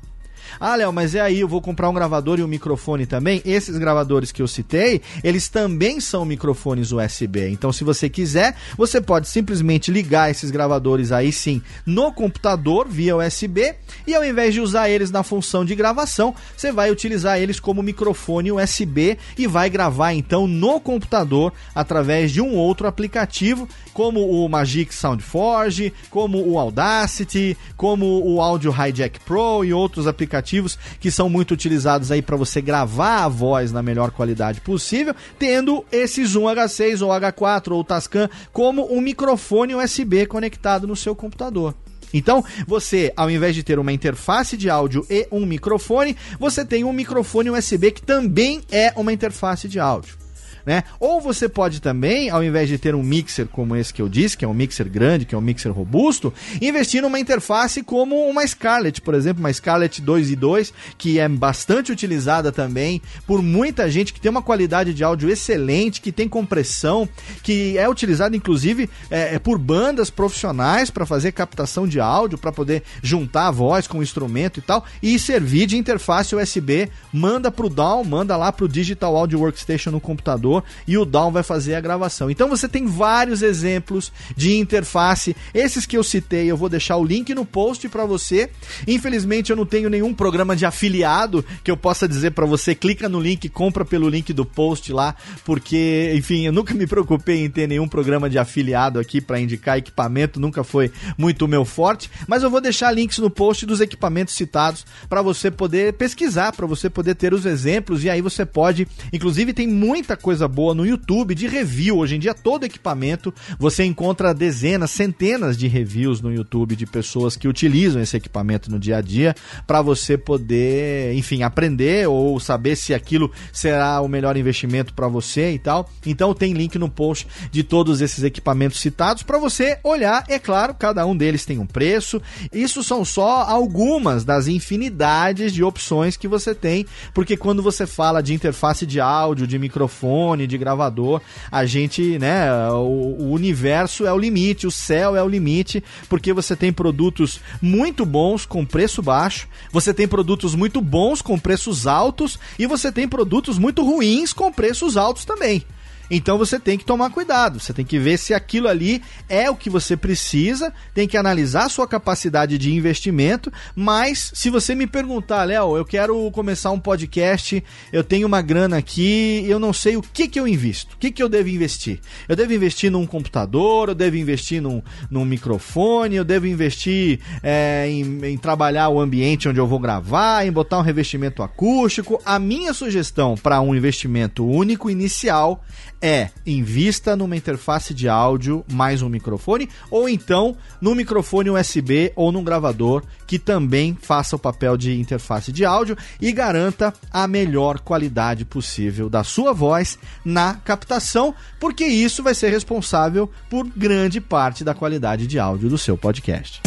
Ah, Léo, mas é aí, eu vou comprar um gravador e um microfone também. Esses gravadores que eu citei, eles também são microfones USB. Então, se você quiser, você pode simplesmente ligar esses gravadores aí sim no computador via USB e ao invés de usar eles na função de gravação, você vai utilizar eles como microfone USB e vai gravar então no computador através de um outro aplicativo, como o Magic Soundforge, como o Audacity, como o Audio Hijack Pro e outros aplicativos aplicativos que são muito utilizados aí para você gravar a voz na melhor qualidade possível, tendo esse Zoom H6 ou H4 ou Tascam como um microfone USB conectado no seu computador. Então, você, ao invés de ter uma interface de áudio e um microfone, você tem um microfone USB que também é uma interface de áudio né? Ou você pode também, ao invés de ter um mixer como esse que eu disse, que é um mixer grande, que é um mixer robusto, investir numa interface como uma Scarlett, por exemplo, uma Scarlett 2 e 2, que é bastante utilizada também por muita gente, que tem uma qualidade de áudio excelente, que tem compressão, que é utilizada inclusive é, é por bandas profissionais para fazer captação de áudio, para poder juntar a voz com o instrumento e tal, e servir de interface USB, manda pro DAW, manda lá pro Digital Audio Workstation no computador e o Down vai fazer a gravação. Então você tem vários exemplos de interface. Esses que eu citei, eu vou deixar o link no post para você. Infelizmente eu não tenho nenhum programa de afiliado que eu possa dizer para você, clica no link, compra pelo link do post lá, porque, enfim, eu nunca me preocupei em ter nenhum programa de afiliado aqui para indicar equipamento, nunca foi muito meu forte, mas eu vou deixar links no post dos equipamentos citados para você poder pesquisar, para você poder ter os exemplos e aí você pode, inclusive tem muita coisa coisa boa no YouTube de review. Hoje em dia, todo equipamento você encontra dezenas, centenas de reviews no YouTube de pessoas que utilizam esse equipamento no dia a dia para você poder, enfim, aprender ou saber se aquilo será o melhor investimento para você e tal. Então, tem link no post de todos esses equipamentos citados para você olhar. É claro, cada um deles tem um preço. Isso são só algumas das infinidades de opções que você tem, porque quando você fala de interface de áudio, de microfone, microfone, de gravador. A gente, né, o, o universo é o limite, o céu é o limite, porque você tem produtos muito bons com preço baixo, você tem produtos muito bons com preços altos e você tem produtos muito ruins com preços altos também. Então você tem que tomar cuidado, você tem que ver se aquilo ali é o que você precisa, tem que analisar a sua capacidade de investimento, mas se você me perguntar, Léo, eu quero começar um podcast, eu tenho uma grana aqui, eu não sei o que, que eu invisto, o que, que eu devo investir? Eu devo investir num computador, eu devo investir num, num microfone, eu devo investir é, em, em trabalhar o ambiente onde eu vou gravar, em botar um revestimento acústico. A minha sugestão para um investimento único inicial é invista numa interface de áudio mais um microfone, ou então num microfone USB ou num gravador que também faça o papel de interface de áudio e garanta a melhor qualidade possível da sua voz na captação, porque isso vai ser responsável por grande parte da qualidade de áudio do seu podcast.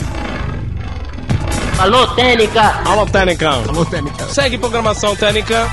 Alô, Técnica! Alô, Técnica! Alô, Técnica! Segue programação Técnica!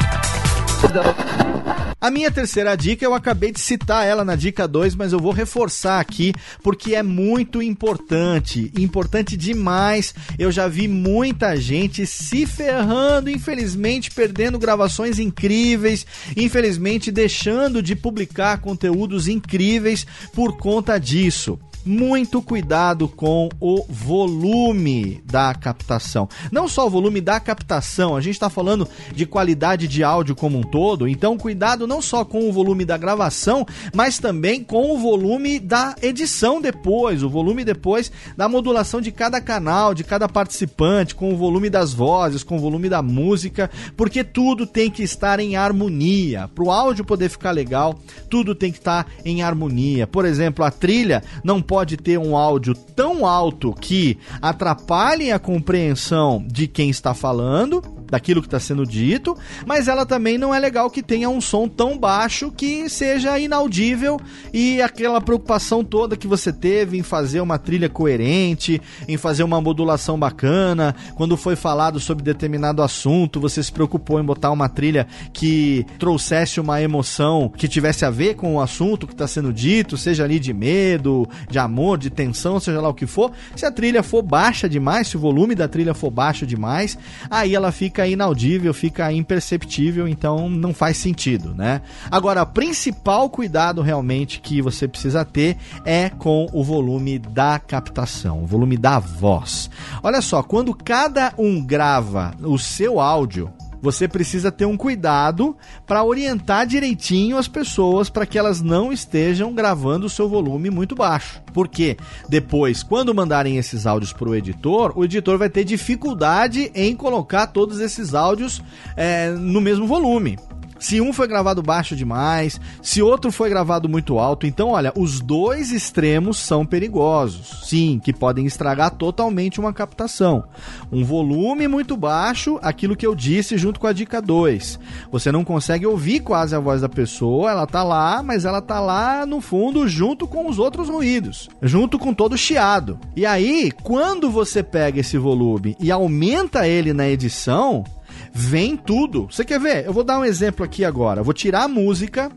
A minha terceira dica, eu acabei de citar ela na dica 2, mas eu vou reforçar aqui porque é muito importante, importante demais. Eu já vi muita gente se ferrando, infelizmente perdendo gravações incríveis, infelizmente deixando de publicar conteúdos incríveis por conta disso muito cuidado com o volume da captação. Não só o volume da captação, a gente está falando de qualidade de áudio como um todo, então cuidado não só com o volume da gravação, mas também com o volume da edição depois, o volume depois da modulação de cada canal, de cada participante, com o volume das vozes, com o volume da música, porque tudo tem que estar em harmonia. Para o áudio poder ficar legal, tudo tem que estar em harmonia. Por exemplo, a trilha não pode ter um áudio tão alto que atrapalhe a compreensão de quem está falando, daquilo que está sendo dito, mas ela também não é legal que tenha um som tão baixo que seja inaudível e aquela preocupação toda que você teve em fazer uma trilha coerente, em fazer uma modulação bacana, quando foi falado sobre determinado assunto, você se preocupou em botar uma trilha que trouxesse uma emoção que tivesse a ver com o assunto que está sendo dito, seja ali de medo, de amor, de tensão, seja lá o que for. Se a trilha for baixa demais, se o volume da trilha for baixo demais, aí ela fica inaudível, fica imperceptível, então não faz sentido, né? Agora, o principal cuidado realmente que você precisa ter é com o volume da captação, o volume da voz. Olha só, quando cada um grava o seu áudio, você precisa ter um cuidado para orientar direitinho as pessoas para que elas não estejam gravando o seu volume muito baixo. Porque depois, quando mandarem esses áudios para o editor, o editor vai ter dificuldade em colocar todos esses áudios é, no mesmo volume se um foi gravado baixo demais, se outro foi gravado muito alto. Então, olha, os dois extremos são perigosos. Sim, que podem estragar totalmente uma captação. Um volume muito baixo, aquilo que eu disse junto com a dica 2. Você não consegue ouvir quase a voz da pessoa, ela tá lá, mas ela tá lá no fundo junto com os outros ruídos, junto com todo o chiado. E aí, quando você pega esse volume e aumenta ele na edição, vem tudo. Você quer ver? Eu vou dar um exemplo aqui agora. Eu vou tirar a música,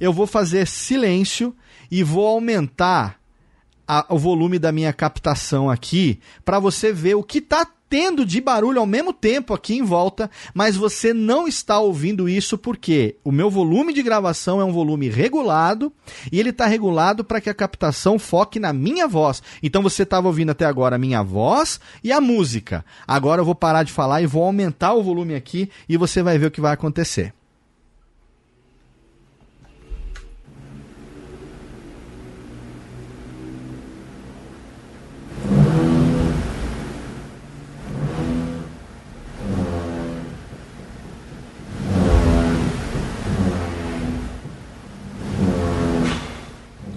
eu vou fazer silêncio e vou aumentar a, o volume da minha captação aqui para você ver o que está tendo de barulho ao mesmo tempo aqui em volta, mas você não está ouvindo isso porque o meu volume de gravação é um volume regulado e ele está regulado para que a captação foque na minha voz. Então você estava ouvindo até agora a minha voz e a música. Agora eu vou parar de falar e vou aumentar o volume aqui e você vai ver o que vai acontecer.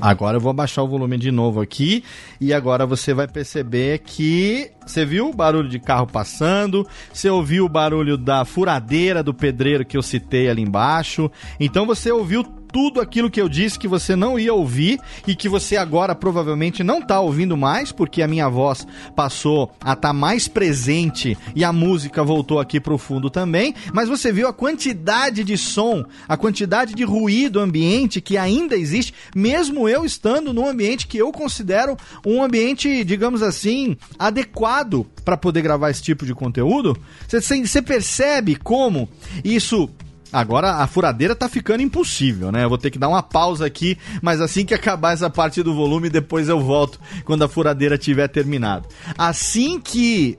Agora eu vou baixar o volume de novo aqui e agora você vai perceber que você viu o barulho de carro passando, você ouviu o barulho da furadeira do pedreiro que eu citei ali embaixo. Então você ouviu tudo aquilo que eu disse que você não ia ouvir e que você agora provavelmente não está ouvindo mais, porque a minha voz passou a estar tá mais presente e a música voltou aqui para o fundo também. Mas você viu a quantidade de som, a quantidade de ruído ambiente que ainda existe, mesmo eu estando num ambiente que eu considero um ambiente, digamos assim, adequado para poder gravar esse tipo de conteúdo. Você percebe como isso Agora a furadeira tá ficando impossível, né? Eu vou ter que dar uma pausa aqui, mas assim que acabar essa parte do volume, depois eu volto quando a furadeira tiver terminado. Assim que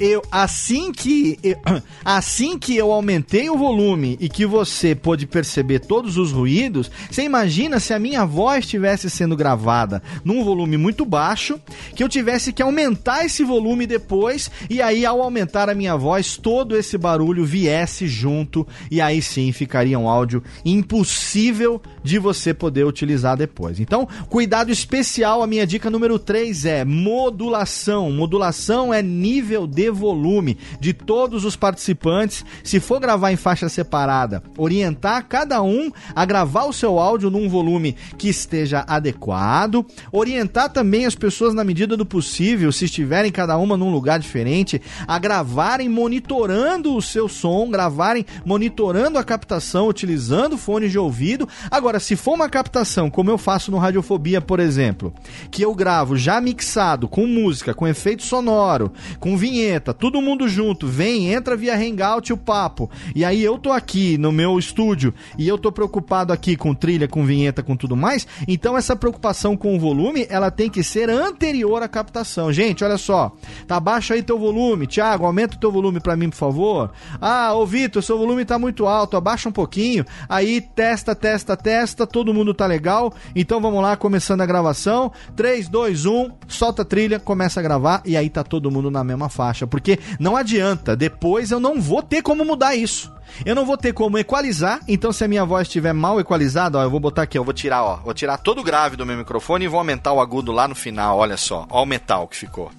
eu assim que eu, assim que eu aumentei o volume e que você pôde perceber todos os ruídos, você imagina se a minha voz estivesse sendo gravada num volume muito baixo, que eu tivesse que aumentar esse volume depois e aí ao aumentar a minha voz todo esse barulho viesse junto e aí sim ficaria um áudio impossível de você poder utilizar depois. Então, cuidado especial, a minha dica número 3 é modulação. Modulação é nível de volume de todos os participantes. Se for gravar em faixa separada, orientar cada um a gravar o seu áudio num volume que esteja adequado, orientar também as pessoas na medida do possível, se estiverem cada uma num lugar diferente, a gravarem monitorando o seu som, gravarem monitorando a captação utilizando fones de ouvido. Agora, se for uma captação como eu faço no Radiofobia, por exemplo, que eu gravo já mixado com música, com efeito sonoro, com vinheta, todo mundo junto, vem, entra via Hangout o papo. E aí eu tô aqui no meu estúdio e eu tô preocupado aqui com trilha, com vinheta, com tudo mais. Então essa preocupação com o volume, ela tem que ser anterior à captação. Gente, olha só. Tá baixo aí teu volume. Thiago, aumenta o teu volume para mim, por favor. Ah, ô Vitor, seu volume tá muito alto, abaixa um pouquinho. Aí testa, testa, testa, todo mundo tá legal. Então vamos lá, começando a gravação. 3 2 1, solta a trilha, começa a gravar e aí tá todo mundo na mesma faixa, porque não adianta, depois eu não vou ter como mudar isso. Eu não vou ter como equalizar, então se a minha voz estiver mal equalizada, ó, eu vou botar aqui, eu vou tirar, ó, vou tirar todo o grave do meu microfone e vou aumentar o agudo lá no final, olha só, ó o metal que ficou.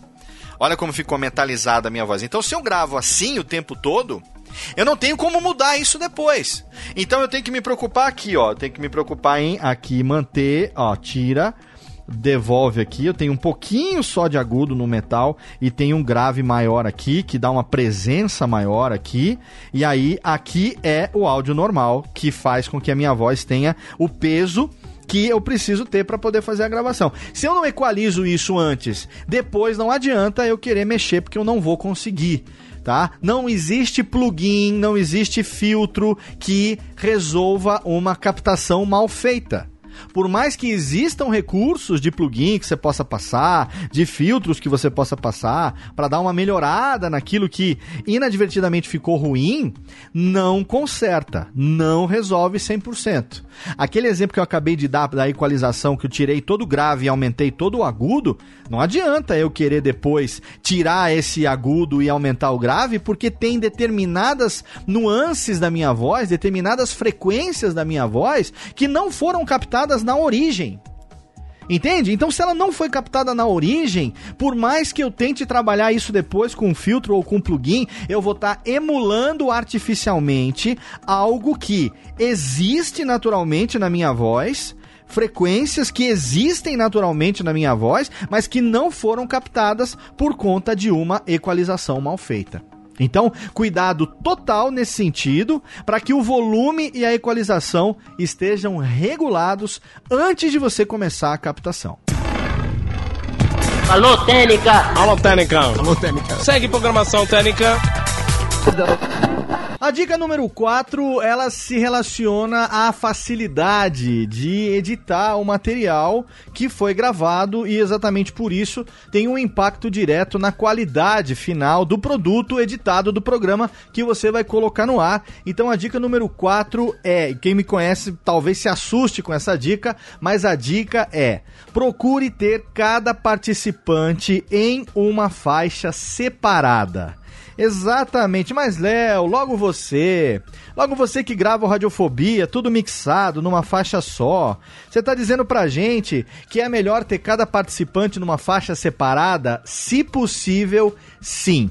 Olha como ficou metalizada a minha voz. Então se eu gravo assim o tempo todo, eu não tenho como mudar isso depois. Então eu tenho que me preocupar aqui, ó, tenho que me preocupar em aqui manter, ó, tira devolve aqui. Eu tenho um pouquinho só de agudo no metal e tem um grave maior aqui que dá uma presença maior aqui. E aí aqui é o áudio normal que faz com que a minha voz tenha o peso que eu preciso ter para poder fazer a gravação. Se eu não equalizo isso antes, depois não adianta eu querer mexer porque eu não vou conseguir. Tá? Não existe plugin, não existe filtro que resolva uma captação mal feita. Por mais que existam recursos de plugin que você possa passar, de filtros que você possa passar, para dar uma melhorada naquilo que inadvertidamente ficou ruim, não conserta, não resolve 100%. Aquele exemplo que eu acabei de dar da equalização, que eu tirei todo o grave e aumentei todo o agudo, não adianta eu querer depois tirar esse agudo e aumentar o grave, porque tem determinadas nuances da minha voz, determinadas frequências da minha voz que não foram captadas na origem. Entende? Então, se ela não foi captada na origem, por mais que eu tente trabalhar isso depois com um filtro ou com um plugin, eu vou estar tá emulando artificialmente algo que existe naturalmente na minha voz, frequências que existem naturalmente na minha voz, mas que não foram captadas por conta de uma equalização mal feita. Então, cuidado total nesse sentido, para que o volume e a equalização estejam regulados antes de você começar a captação. Alô, Técnica! Alô, Técnica! Alô, Técnica! Segue programação Técnica! A dica número 4, ela se relaciona à facilidade de editar o material que foi gravado e exatamente por isso tem um impacto direto na qualidade final do produto editado do programa que você vai colocar no ar. Então a dica número 4 é, quem me conhece talvez se assuste com essa dica, mas a dica é: procure ter cada participante em uma faixa separada. Exatamente, mas Léo, logo você, logo você que grava o Radiofobia, tudo mixado numa faixa só. Você tá dizendo pra gente que é melhor ter cada participante numa faixa separada? Se possível, sim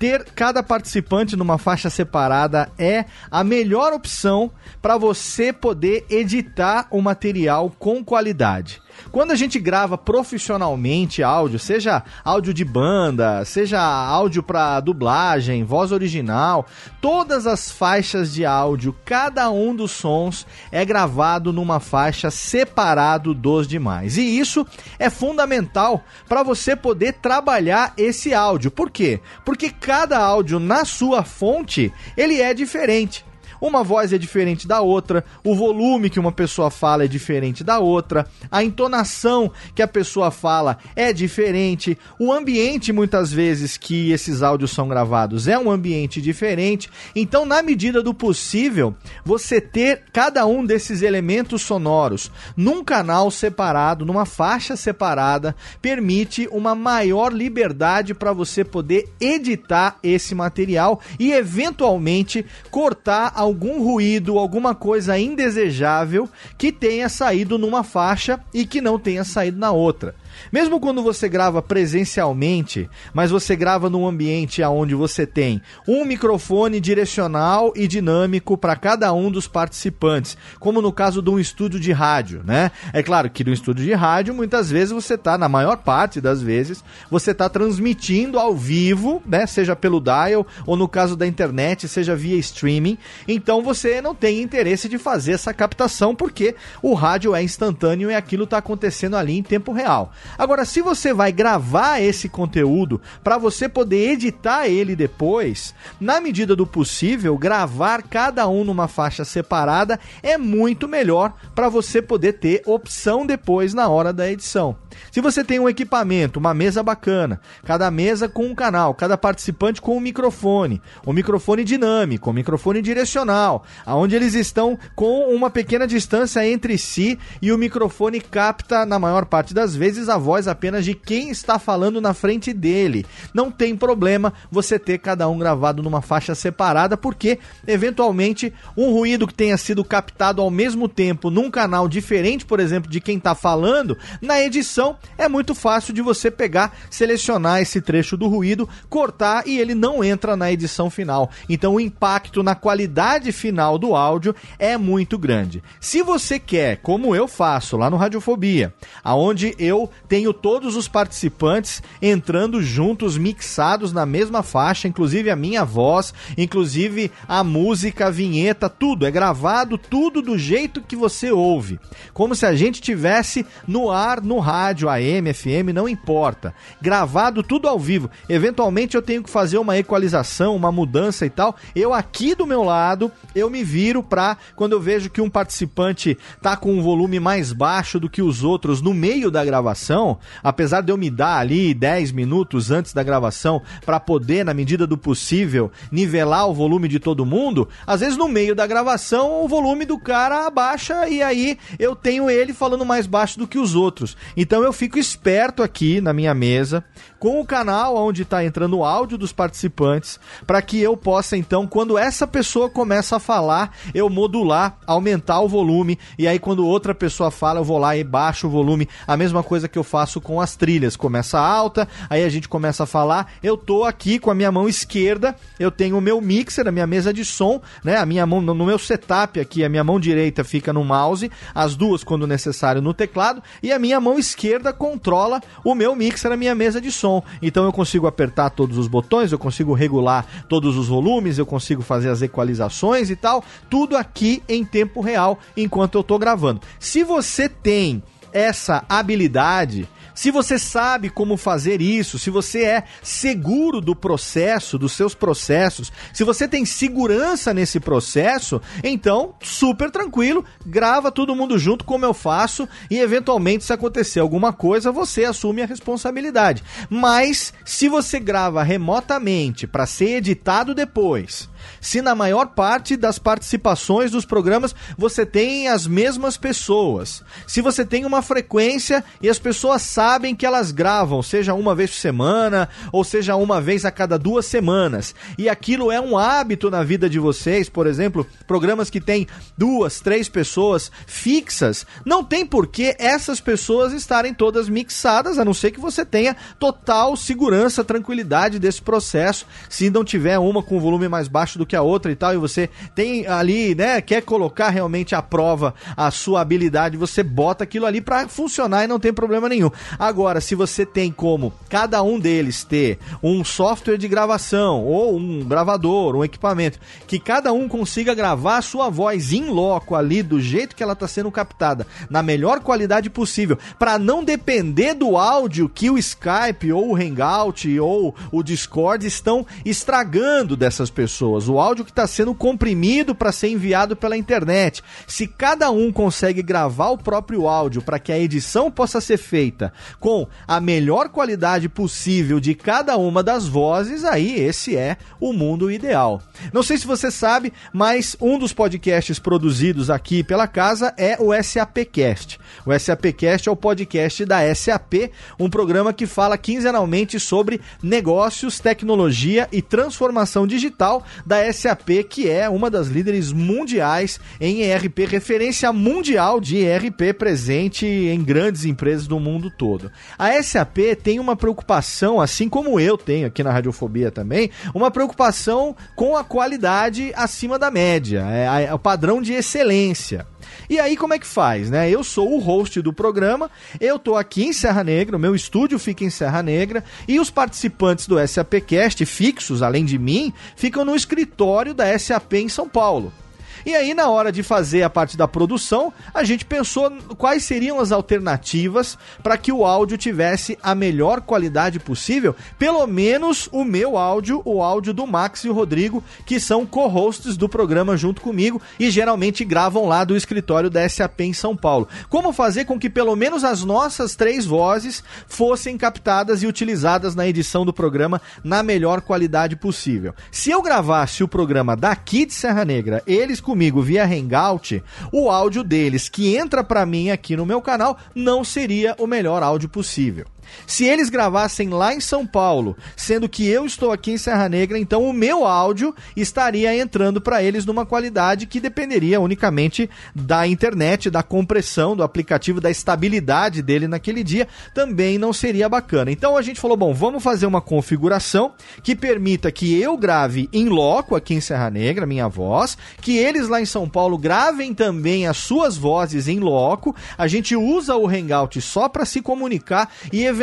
ter cada participante numa faixa separada é a melhor opção para você poder editar o material com qualidade. Quando a gente grava profissionalmente áudio, seja áudio de banda, seja áudio para dublagem, voz original, todas as faixas de áudio, cada um dos sons é gravado numa faixa separado dos demais. E isso é fundamental para você poder trabalhar esse áudio. Por quê? Porque cada áudio na sua fonte, ele é diferente. Uma voz é diferente da outra, o volume que uma pessoa fala é diferente da outra, a entonação que a pessoa fala é diferente, o ambiente muitas vezes que esses áudios são gravados é um ambiente diferente. Então, na medida do possível, você ter cada um desses elementos sonoros num canal separado, numa faixa separada, permite uma maior liberdade para você poder editar esse material e eventualmente cortar algum ruído, alguma coisa indesejável que tenha saído numa faixa e que não tenha saído na outra. Mesmo quando você grava presencialmente, mas você grava num ambiente onde você tem um microfone direcional e dinâmico para cada um dos participantes, como no caso de um estúdio de rádio, né? É claro que no estúdio de rádio, muitas vezes você tá, na maior parte das vezes, você tá transmitindo ao vivo, né? Seja pelo dial ou no caso da internet, seja via streaming. Então você não tem interesse de fazer essa captação porque o rádio é instantâneo e aquilo está acontecendo ali em tempo real. Agora, se você vai gravar esse conteúdo para você poder editar ele depois, na medida do possível, gravar cada um numa faixa separada é muito melhor para você poder ter opção depois na hora da edição. Se você tem um equipamento, uma mesa bacana, cada mesa com um canal, cada participante com um microfone, um microfone dinâmico, um microfone direcional, aonde eles estão com uma pequena distância entre si e o microfone capta na maior parte das vezes a voz apenas de quem está falando na frente dele. Não tem problema você ter cada um gravado numa faixa separada, porque eventualmente um ruído que tenha sido captado ao mesmo tempo num canal diferente, por exemplo, de quem está falando, na edição é muito fácil de você pegar, selecionar esse trecho do ruído, cortar e ele não entra na edição final. Então o impacto na qualidade final do áudio é muito grande. Se você quer, como eu faço lá no Radiofobia, aonde eu tenho todos os participantes entrando juntos, mixados na mesma faixa, inclusive a minha voz, inclusive a música, a vinheta, tudo é gravado, tudo do jeito que você ouve, como se a gente tivesse no ar, no rádio, AM, FM, não importa, gravado tudo ao vivo. Eventualmente eu tenho que fazer uma equalização, uma mudança e tal. Eu aqui do meu lado, eu me viro pra quando eu vejo que um participante tá com um volume mais baixo do que os outros no meio da gravação, apesar de eu me dar ali 10 minutos antes da gravação para poder, na medida do possível, nivelar o volume de todo mundo, às vezes no meio da gravação o volume do cara abaixa e aí eu tenho ele falando mais baixo do que os outros. Então eu fico esperto aqui na minha mesa, com o canal onde está entrando o áudio dos participantes, para que eu possa então, quando essa pessoa começa a falar, eu modular, aumentar o volume, e aí quando outra pessoa fala, eu vou lá e baixo o volume. A mesma coisa que eu faço com as trilhas, começa alta, aí a gente começa a falar, eu tô aqui com a minha mão esquerda, eu tenho o meu mixer, a minha mesa de som, né? A minha mão no meu setup aqui, a minha mão direita fica no mouse, as duas quando necessário no teclado, e a minha mão esquerda controla o meu mixer, a minha mesa de som. Então eu consigo apertar todos os botões, eu consigo regular todos os volumes, eu consigo fazer as equalizações e tal. Tudo aqui em tempo real enquanto eu tô gravando. Se você tem essa habilidade, se você sabe como fazer isso, se você é seguro do processo, dos seus processos, se você tem segurança nesse processo, então super tranquilo, grava todo mundo junto como eu faço e eventualmente se acontecer alguma coisa, você assume a responsabilidade. Mas se você grava remotamente para ser editado depois, se na maior parte das participações dos programas você tem as mesmas pessoas, se você tem uma frequência e as pessoas sabem que elas gravam, seja uma vez por semana ou seja uma vez a cada duas semanas, e aquilo é um hábito na vida de vocês, por exemplo, programas que tem duas, três pessoas fixas, não tem por que essas pessoas estarem todas mixadas, a não ser que você tenha total segurança, tranquilidade desse processo, se não tiver uma com volume mais baixo do que a outra e tal, e você tem ali, né, quer colocar realmente à prova a sua habilidade, você bota aquilo ali para funcionar e não tem problema nenhum. Agora, se você tem como cada um deles ter um software de gravação ou um gravador, um equipamento, que cada um consiga gravar a sua voz em loco ali do jeito que ela está sendo captada, na melhor qualidade possível, para não depender do áudio que o Skype ou o Hangout ou o Discord estão estragando dessas pessoas o áudio que está sendo comprimido para ser enviado pela internet. Se cada um consegue gravar o próprio áudio para que a edição possa ser feita com a melhor qualidade possível de cada uma das vozes, aí esse é o mundo ideal. Não sei se você sabe, mas um dos podcasts produzidos aqui pela casa é o SAPcast. O SAPcast é o podcast da SAP, um programa que fala quinzenalmente sobre negócios, tecnologia e transformação digital da SAP, que é uma das líderes mundiais em ERP, referência mundial de ERP presente em grandes empresas do mundo todo. A SAP tem uma preocupação, assim como eu tenho aqui na Radiofobia também, uma preocupação com a qualidade acima da média, é, é o padrão de excelência. E aí, como é que faz, né? Eu sou o host do programa, eu tô aqui em Serra Negra, o meu estúdio fica em Serra Negra, e os participantes do SAPcast fixos, além de mim, ficam no escritório da SAP em São Paulo. E aí, na hora de fazer a parte da produção, a gente pensou quais seriam as alternativas para que o áudio tivesse a melhor qualidade possível, pelo menos o meu áudio, o áudio do Max e o Rodrigo, que são co-hosts do programa junto comigo e geralmente gravam lá do escritório da SAP em São Paulo. Como fazer com que pelo menos as nossas três vozes fossem captadas e utilizadas na edição do programa na melhor qualidade possível? Se eu gravasse o programa daqui de Serra Negra, eles comigo via Hangout, o áudio deles que entra para mim aqui no meu canal não seria o melhor áudio possível. Se eles gravassem lá em São Paulo, sendo que eu estou aqui em Serra Negra, então o meu áudio estaria entrando para eles numa qualidade que dependeria unicamente da internet, da compressão do aplicativo, da estabilidade dele naquele dia, também não seria bacana. Então a gente falou: bom, vamos fazer uma configuração que permita que eu grave em loco aqui em Serra Negra, minha voz, que eles lá em São Paulo gravem também as suas vozes em loco. A gente usa o Hangout só para se comunicar e eventualmente,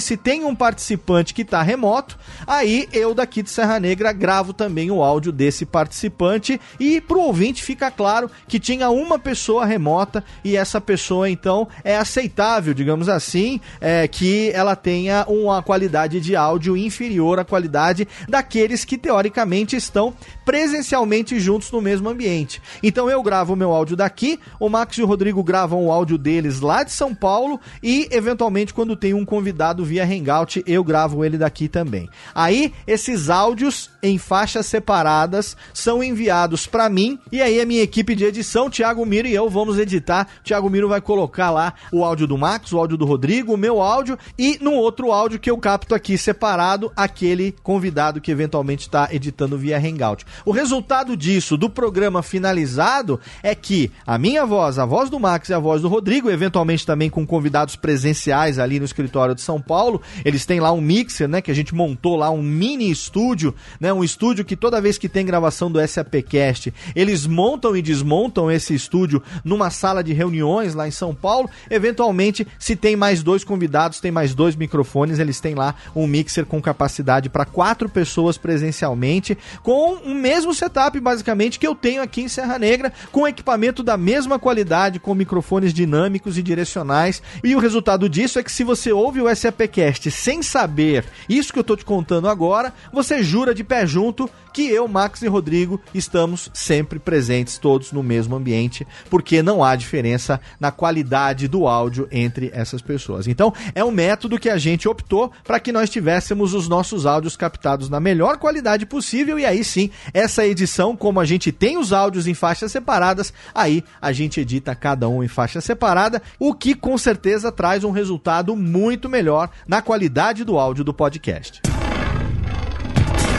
se tem um participante que está remoto, aí eu daqui de Serra Negra gravo também o áudio desse participante. E para o ouvinte fica claro que tinha uma pessoa remota e essa pessoa então é aceitável, digamos assim, é, que ela tenha uma qualidade de áudio inferior à qualidade daqueles que teoricamente estão presencialmente juntos no mesmo ambiente. Então eu gravo o meu áudio daqui, o Max e o Rodrigo gravam o áudio deles lá de São Paulo e eventualmente quando tem um convidado via Hangout, eu gravo ele daqui também. Aí esses áudios em faixas separadas são enviados para mim e aí a minha equipe de edição, Thiago Miro e eu vamos editar. Thiago Miro vai colocar lá o áudio do Max, o áudio do Rodrigo, o meu áudio e no outro áudio que eu capto aqui separado aquele convidado que eventualmente está editando via Hangout. O resultado disso, do programa finalizado, é que a minha voz, a voz do Max e a voz do Rodrigo, eventualmente também com convidados presenciais ali no escritório de São Paulo, eles têm lá um mixer, né, que a gente montou lá um mini estúdio, né, um estúdio que toda vez que tem gravação do SAPcast, eles montam e desmontam esse estúdio numa sala de reuniões lá em São Paulo. Eventualmente, se tem mais dois convidados, tem mais dois microfones, eles têm lá um mixer com capacidade para quatro pessoas presencialmente, com um mesmo setup, basicamente, que eu tenho aqui em Serra Negra, com equipamento da mesma qualidade, com microfones dinâmicos e direcionais. E o resultado disso é que se você ouve o SAPcast sem saber isso que eu tô te contando agora, você jura de pé junto que eu, Max e Rodrigo estamos sempre presentes, todos no mesmo ambiente, porque não há diferença na qualidade do áudio entre essas pessoas. Então, é um método que a gente optou para que nós tivéssemos os nossos áudios captados na melhor qualidade possível e aí sim, essa edição, como a gente tem os áudios em faixas separadas, aí a gente edita cada um em faixa separada, o que com certeza traz um resultado muito melhor na qualidade do áudio do podcast.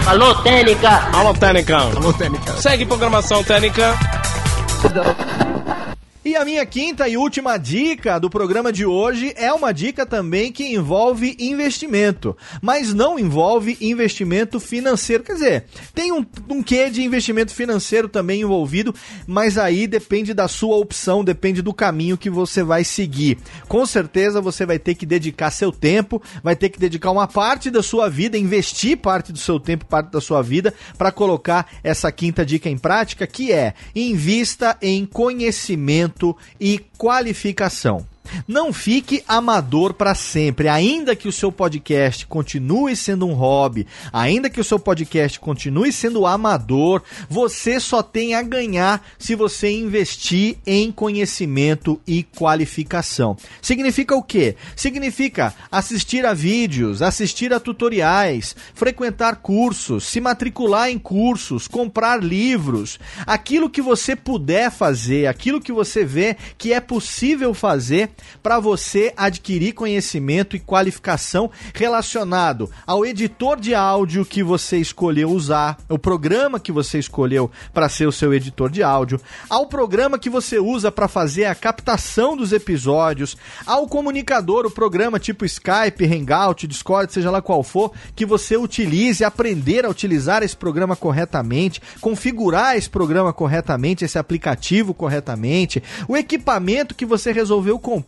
Alô, Técnica! Alô, Técnica! Alô, Técnica! Segue programação Técnica. E a minha quinta e última dica do programa de hoje é uma dica também que envolve investimento, mas não envolve investimento financeiro. Quer dizer, tem um, um quê de investimento financeiro também envolvido, mas aí depende da sua opção, depende do caminho que você vai seguir. Com certeza você vai ter que dedicar seu tempo, vai ter que dedicar uma parte da sua vida, investir parte do seu tempo, parte da sua vida, para colocar essa quinta dica em prática, que é invista em conhecimento e qualificação. Não fique amador para sempre, ainda que o seu podcast continue sendo um hobby, ainda que o seu podcast continue sendo amador, você só tem a ganhar se você investir em conhecimento e qualificação. Significa o quê? Significa assistir a vídeos, assistir a tutoriais, frequentar cursos, se matricular em cursos, comprar livros, aquilo que você puder fazer, aquilo que você vê que é possível fazer para você adquirir conhecimento e qualificação relacionado ao editor de áudio que você escolheu usar, o programa que você escolheu para ser o seu editor de áudio, ao programa que você usa para fazer a captação dos episódios, ao comunicador, o programa tipo Skype, Hangout, Discord, seja lá qual for, que você utilize, aprender a utilizar esse programa corretamente, configurar esse programa corretamente, esse aplicativo corretamente, o equipamento que você resolveu comprar.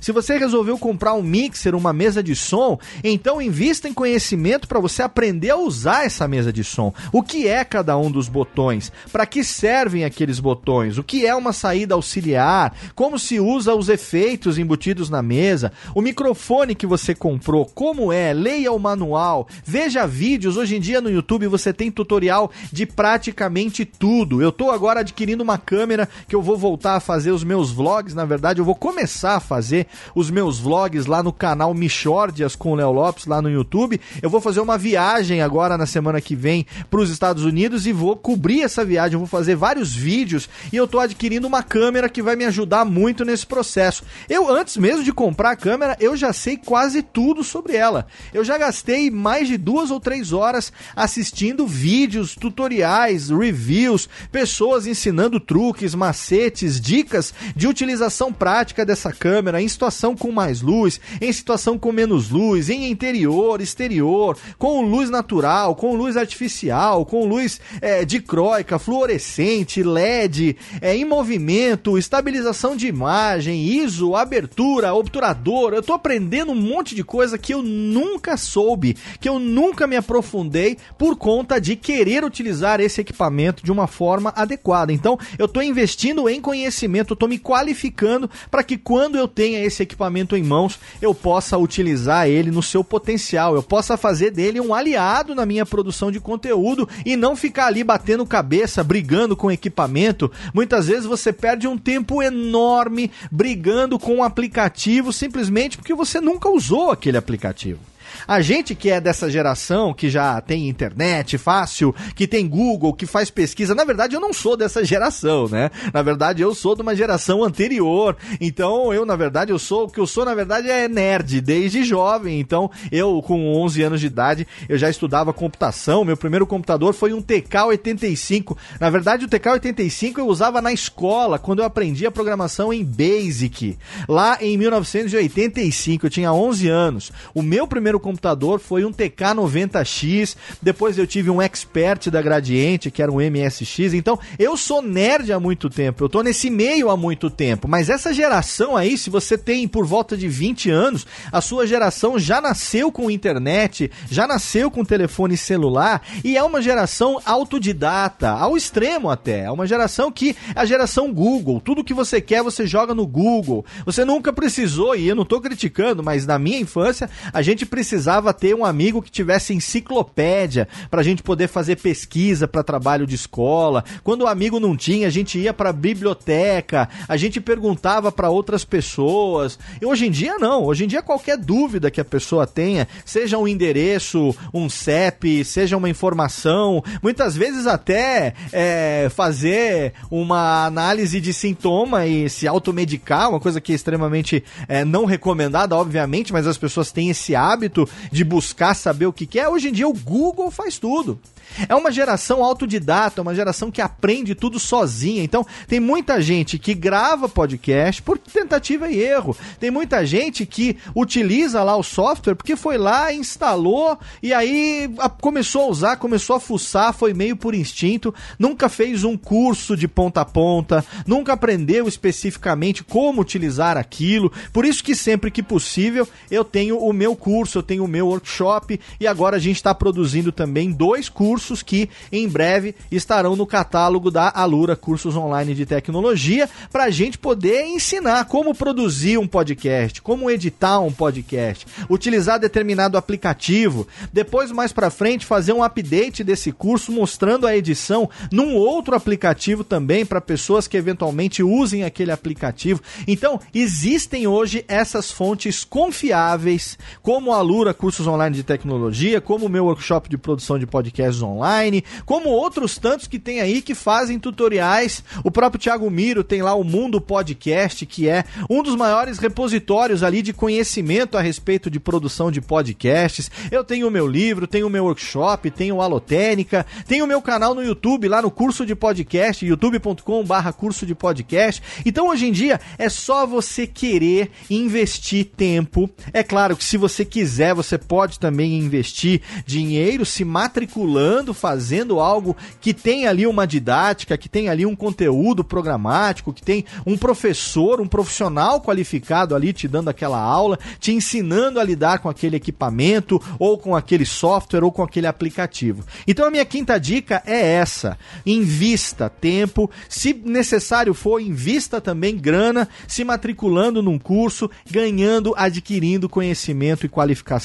Se você resolveu comprar um mixer, uma mesa de som, então invista em conhecimento para você aprender a usar essa mesa de som. O que é cada um dos botões? Para que servem aqueles botões? O que é uma saída auxiliar? Como se usa os efeitos embutidos na mesa? O microfone que você comprou, como é? Leia o manual, veja vídeos. Hoje em dia no YouTube você tem tutorial de praticamente tudo. Eu estou agora adquirindo uma câmera que eu vou voltar a fazer os meus vlogs. Na verdade, eu vou começar a fazer os meus vlogs lá no canal Michordias com o Léo Lopes lá no YouTube. Eu vou fazer uma viagem agora na semana que vem para os Estados Unidos e vou cobrir essa viagem. Eu vou fazer vários vídeos e eu estou adquirindo uma câmera que vai me ajudar muito nesse processo. Eu antes mesmo de comprar a câmera, eu já sei quase tudo sobre ela. Eu já gastei mais de duas ou três horas assistindo vídeos, tutoriais, reviews, pessoas ensinando truques, macetes, dicas de utilização prática dessa câmera em situação com mais luz, em situação com menos luz, em interior, exterior, com luz natural, com luz artificial, com luz é, dicróica, fluorescente, LED, é, em movimento, estabilização de imagem, ISO, abertura, obturador. Eu tô aprendendo um monte de coisa que eu nunca soube, que eu nunca me aprofundei por conta de querer utilizar esse equipamento de uma forma adequada. Então, eu tô investindo em conhecimento, eu tô me qualificando para que quando eu tenha esse equipamento em mãos, eu possa utilizar ele no seu potencial, eu possa fazer dele um aliado na minha produção de conteúdo e não ficar ali batendo cabeça, brigando com equipamento. Muitas vezes você perde um tempo enorme brigando com um aplicativo simplesmente porque você nunca usou aquele aplicativo. A gente que é dessa geração, que já tem internet fácil, que tem Google, que faz pesquisa, na verdade eu não sou dessa geração, né? Na verdade eu sou de uma geração anterior. Então eu, na verdade, eu sou, o que eu sou, na verdade, é nerd desde jovem. Então eu, com 11 anos de idade, eu já estudava computação. Meu primeiro computador foi um TK-85. Na verdade, o TK-85 eu usava na escola, quando eu aprendi a programação em Basic. Lá em 1985, eu tinha 11 anos. O meu primeiro computador foi um TK90X, depois eu tive um Expert da Gradiente, que era um MSX. Então, eu sou nerd há muito tempo, eu tô nesse meio há muito tempo, mas essa geração aí, se você tem por volta de 20 anos, a sua geração já nasceu com internet, já nasceu com telefone celular e é uma geração autodidata, ao extremo até. É uma geração que a geração Google, tudo que você quer você joga no Google. Você nunca precisou, e eu não tô criticando, mas na minha infância a gente precisava precisava ter um amigo que tivesse enciclopédia para a gente poder fazer pesquisa para trabalho de escola. Quando o amigo não tinha, a gente ia para a biblioteca, a gente perguntava para outras pessoas. E hoje em dia não. Hoje em dia qualquer dúvida que a pessoa tenha, seja um endereço, um CEP, seja uma informação, muitas vezes até é, fazer uma análise de sintoma e se automedicar, uma coisa que é extremamente é, não recomendada, obviamente, mas as pessoas têm esse hábito de buscar saber o que, que é. Hoje em dia o Google faz tudo. É uma geração autodidata, uma geração que aprende tudo sozinha. Então, tem muita gente que grava podcast por tentativa e erro. Tem muita gente que utiliza lá o software porque foi lá, instalou e aí começou a usar, começou a fuçar, foi meio por instinto, nunca fez um curso de ponta a ponta, nunca aprendeu especificamente como utilizar aquilo. Por isso que sempre que possível eu tenho o meu curso, tenho o meu workshop e agora a gente está produzindo também dois cursos que em breve estarão no catálogo da Alura Cursos Online de Tecnologia para a gente poder ensinar como produzir um podcast, como editar um podcast, utilizar determinado aplicativo. Depois, mais para frente, fazer um update desse curso mostrando a edição num outro aplicativo também para pessoas que eventualmente usem aquele aplicativo. Então, existem hoje essas fontes confiáveis, como a Alura cursos online de tecnologia, como o meu workshop de produção de podcasts online, como outros tantos que tem aí que fazem tutoriais. O próprio Thiago Miro tem lá o Mundo Podcast, que é um dos maiores repositórios ali de conhecimento a respeito de produção de podcasts. Eu tenho o meu livro, tenho o meu workshop, tenho o Alotênica, tenho o meu canal no YouTube, lá no curso de podcast, youtube.com/barra curso de podcast. Então hoje em dia é só você querer investir tempo. É claro que se você quiser, você pode também investir dinheiro se matriculando, fazendo algo que tem ali uma didática, que tem ali um conteúdo programático, que tem um professor, um profissional qualificado ali te dando aquela aula, te ensinando a lidar com aquele equipamento, ou com aquele software, ou com aquele aplicativo. Então a minha quinta dica é essa: invista tempo, se necessário for, invista também grana, se matriculando num curso, ganhando, adquirindo conhecimento e qualificação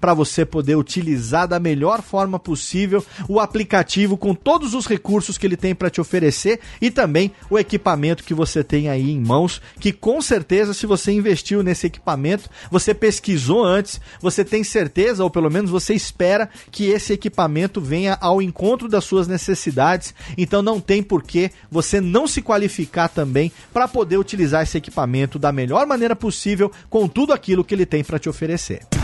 para você poder utilizar da melhor forma possível o aplicativo com todos os recursos que ele tem para te oferecer e também o equipamento que você tem aí em mãos, que com certeza se você investiu nesse equipamento, você pesquisou antes, você tem certeza ou pelo menos você espera que esse equipamento venha ao encontro das suas necessidades, então não tem por que você não se qualificar também para poder utilizar esse equipamento da melhor maneira possível com tudo aquilo que ele tem para te oferecer.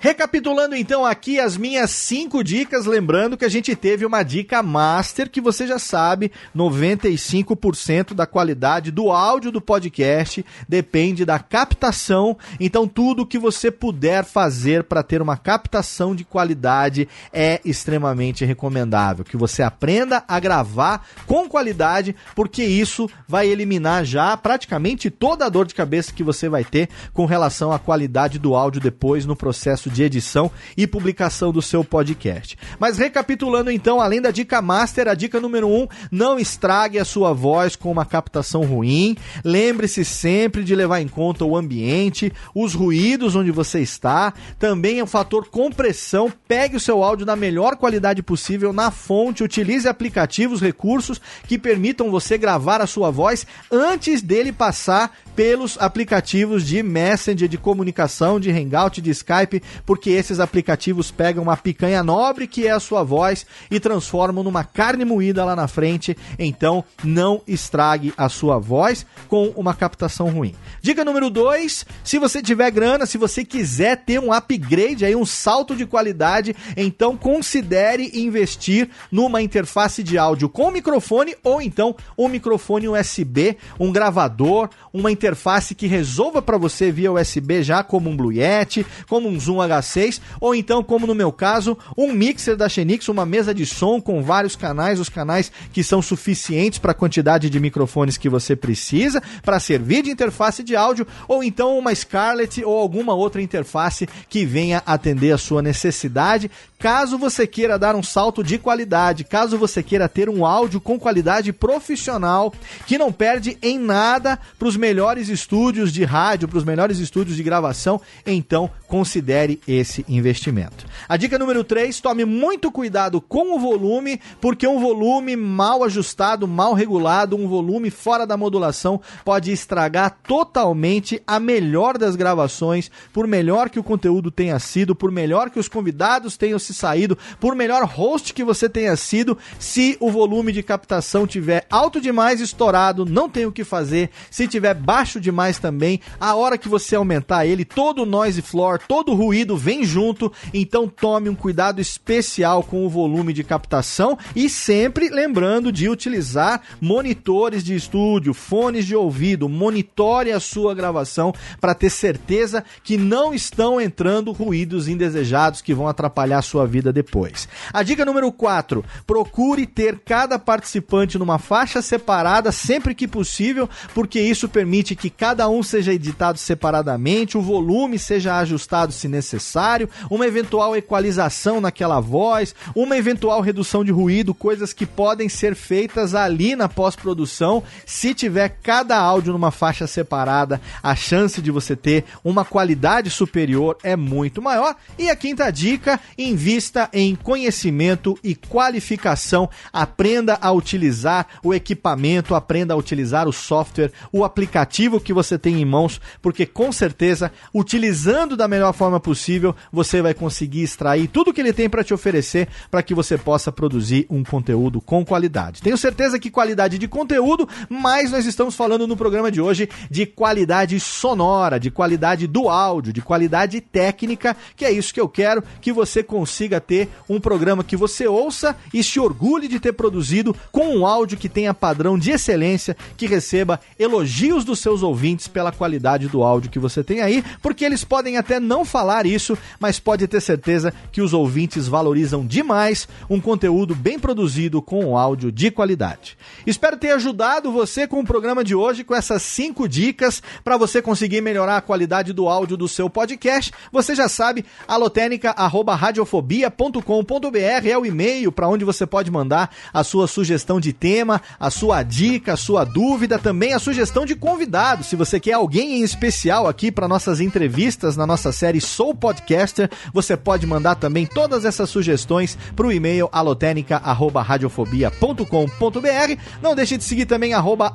Recapitulando então aqui as minhas cinco dicas, lembrando que a gente teve uma dica master que você já sabe, 95% da qualidade do áudio do podcast depende da captação. Então tudo que você puder fazer para ter uma captação de qualidade é extremamente recomendável. Que você aprenda a gravar com qualidade, porque isso vai eliminar já praticamente toda a dor de cabeça que você vai ter com relação à qualidade do áudio depois no processo de edição e publicação do seu podcast. Mas recapitulando então, além da dica master, a dica número 1, um, não estrague a sua voz com uma captação ruim. Lembre-se sempre de levar em conta o ambiente, os ruídos onde você está, também o fator compressão. Pegue o seu áudio na melhor qualidade possível na fonte, utilize aplicativos, recursos que permitam você gravar a sua voz antes dele passar pelos aplicativos de Messenger, de comunicação, de Hangout, de Skype, porque esses aplicativos pegam uma picanha nobre que é a sua voz e transformam numa carne moída lá na frente. Então, não estrague a sua voz com uma captação ruim. Dica número 2: se você tiver grana, se você quiser ter um upgrade aí, um salto de qualidade, então considere investir numa interface de áudio com microfone ou então um microfone USB, um gravador, uma interface que resolva para você via USB já como um Blue Yeti, como um Zoom H6 ou então como no meu caso, um mixer da Xenix, uma mesa de som com vários canais, os canais que são suficientes para a quantidade de microfones que você precisa para servir de interface de áudio ou então uma Scarlett ou alguma outra interface que venha atender a sua necessidade. Caso você queira dar um salto de qualidade, caso você queira ter um áudio com qualidade profissional, que não perde em nada para os melhores estúdios de rádio, para os melhores estúdios de gravação, então considere esse investimento. A dica número 3, tome muito cuidado com o volume, porque um volume mal ajustado, mal regulado, um volume fora da modulação pode estragar totalmente a melhor das gravações, por melhor que o conteúdo tenha sido, por melhor que os convidados tenham se saído, por melhor host que você tenha sido, se o volume de captação tiver alto demais, estourado, não tem o que fazer. Se tiver baixo demais também, a hora que você aumentar ele, todo o noise floor, todo o ruído vem junto. Então tome um cuidado especial com o volume de captação e sempre lembrando de utilizar monitores de estúdio, fones de ouvido, monitore a sua gravação para ter certeza que não estão entrando ruídos indesejados que vão atrapalhar a sua vida depois. A dica número 4: procure ter cada participante numa faixa separada sempre que possível, porque isso permite permite que cada um seja editado separadamente, o volume seja ajustado se necessário, uma eventual equalização naquela voz, uma eventual redução de ruído, coisas que podem ser feitas ali na pós-produção. Se tiver cada áudio numa faixa separada, a chance de você ter uma qualidade superior é muito maior. E a quinta dica: invista em conhecimento e qualificação. Aprenda a utilizar o equipamento, aprenda a utilizar o software, o aplicativo que você tem em mãos, porque com certeza, utilizando da melhor forma possível, você vai conseguir extrair tudo que ele tem para te oferecer para que você possa produzir um conteúdo com qualidade. Tenho certeza que qualidade de conteúdo, mas nós estamos falando no programa de hoje de qualidade sonora, de qualidade do áudio, de qualidade técnica, que é isso que eu quero que você consiga ter um programa que você ouça e se orgulhe de ter produzido com um áudio que tenha padrão de excelência, que receba elogios dos seus ouvintes pela qualidade do áudio que você tem aí, porque eles podem até não falar isso, mas pode ter certeza que os ouvintes valorizam demais um conteúdo bem produzido com um áudio de qualidade. Espero ter ajudado você com o programa de hoje com essas cinco dicas para você conseguir melhorar a qualidade do áudio do seu podcast. Você já sabe, alotênica@radiofobia.com.br é o e-mail para onde você pode mandar a sua sugestão de tema, a sua dica, a sua dúvida, também a sugestão de convidado. Se você quer alguém em especial aqui para nossas entrevistas na nossa série Sou Podcaster, você pode mandar também todas essas sugestões para o e-mail alotênica@radiofobia.com.br. Não deixe de seguir também arroba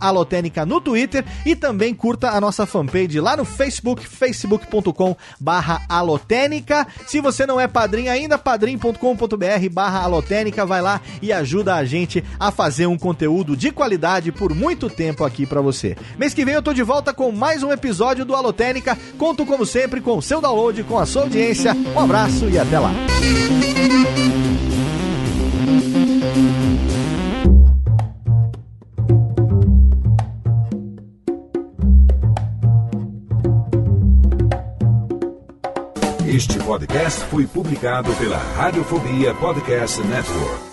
no Twitter e também curta a nossa fanpage lá no Facebook, facebook.com barra alotênica. Se você não é padrinho ainda, padrim.com.br barra alotênica, vai lá e ajuda a gente a fazer um conteúdo de qualidade por muito tempo aqui para você. Mês que vem eu tô de volta com mais um episódio do Alotênica. Conto como sempre com o seu download, com a sua audiência. Um abraço e até lá. Este podcast foi publicado pela Radiofobia Podcast Network.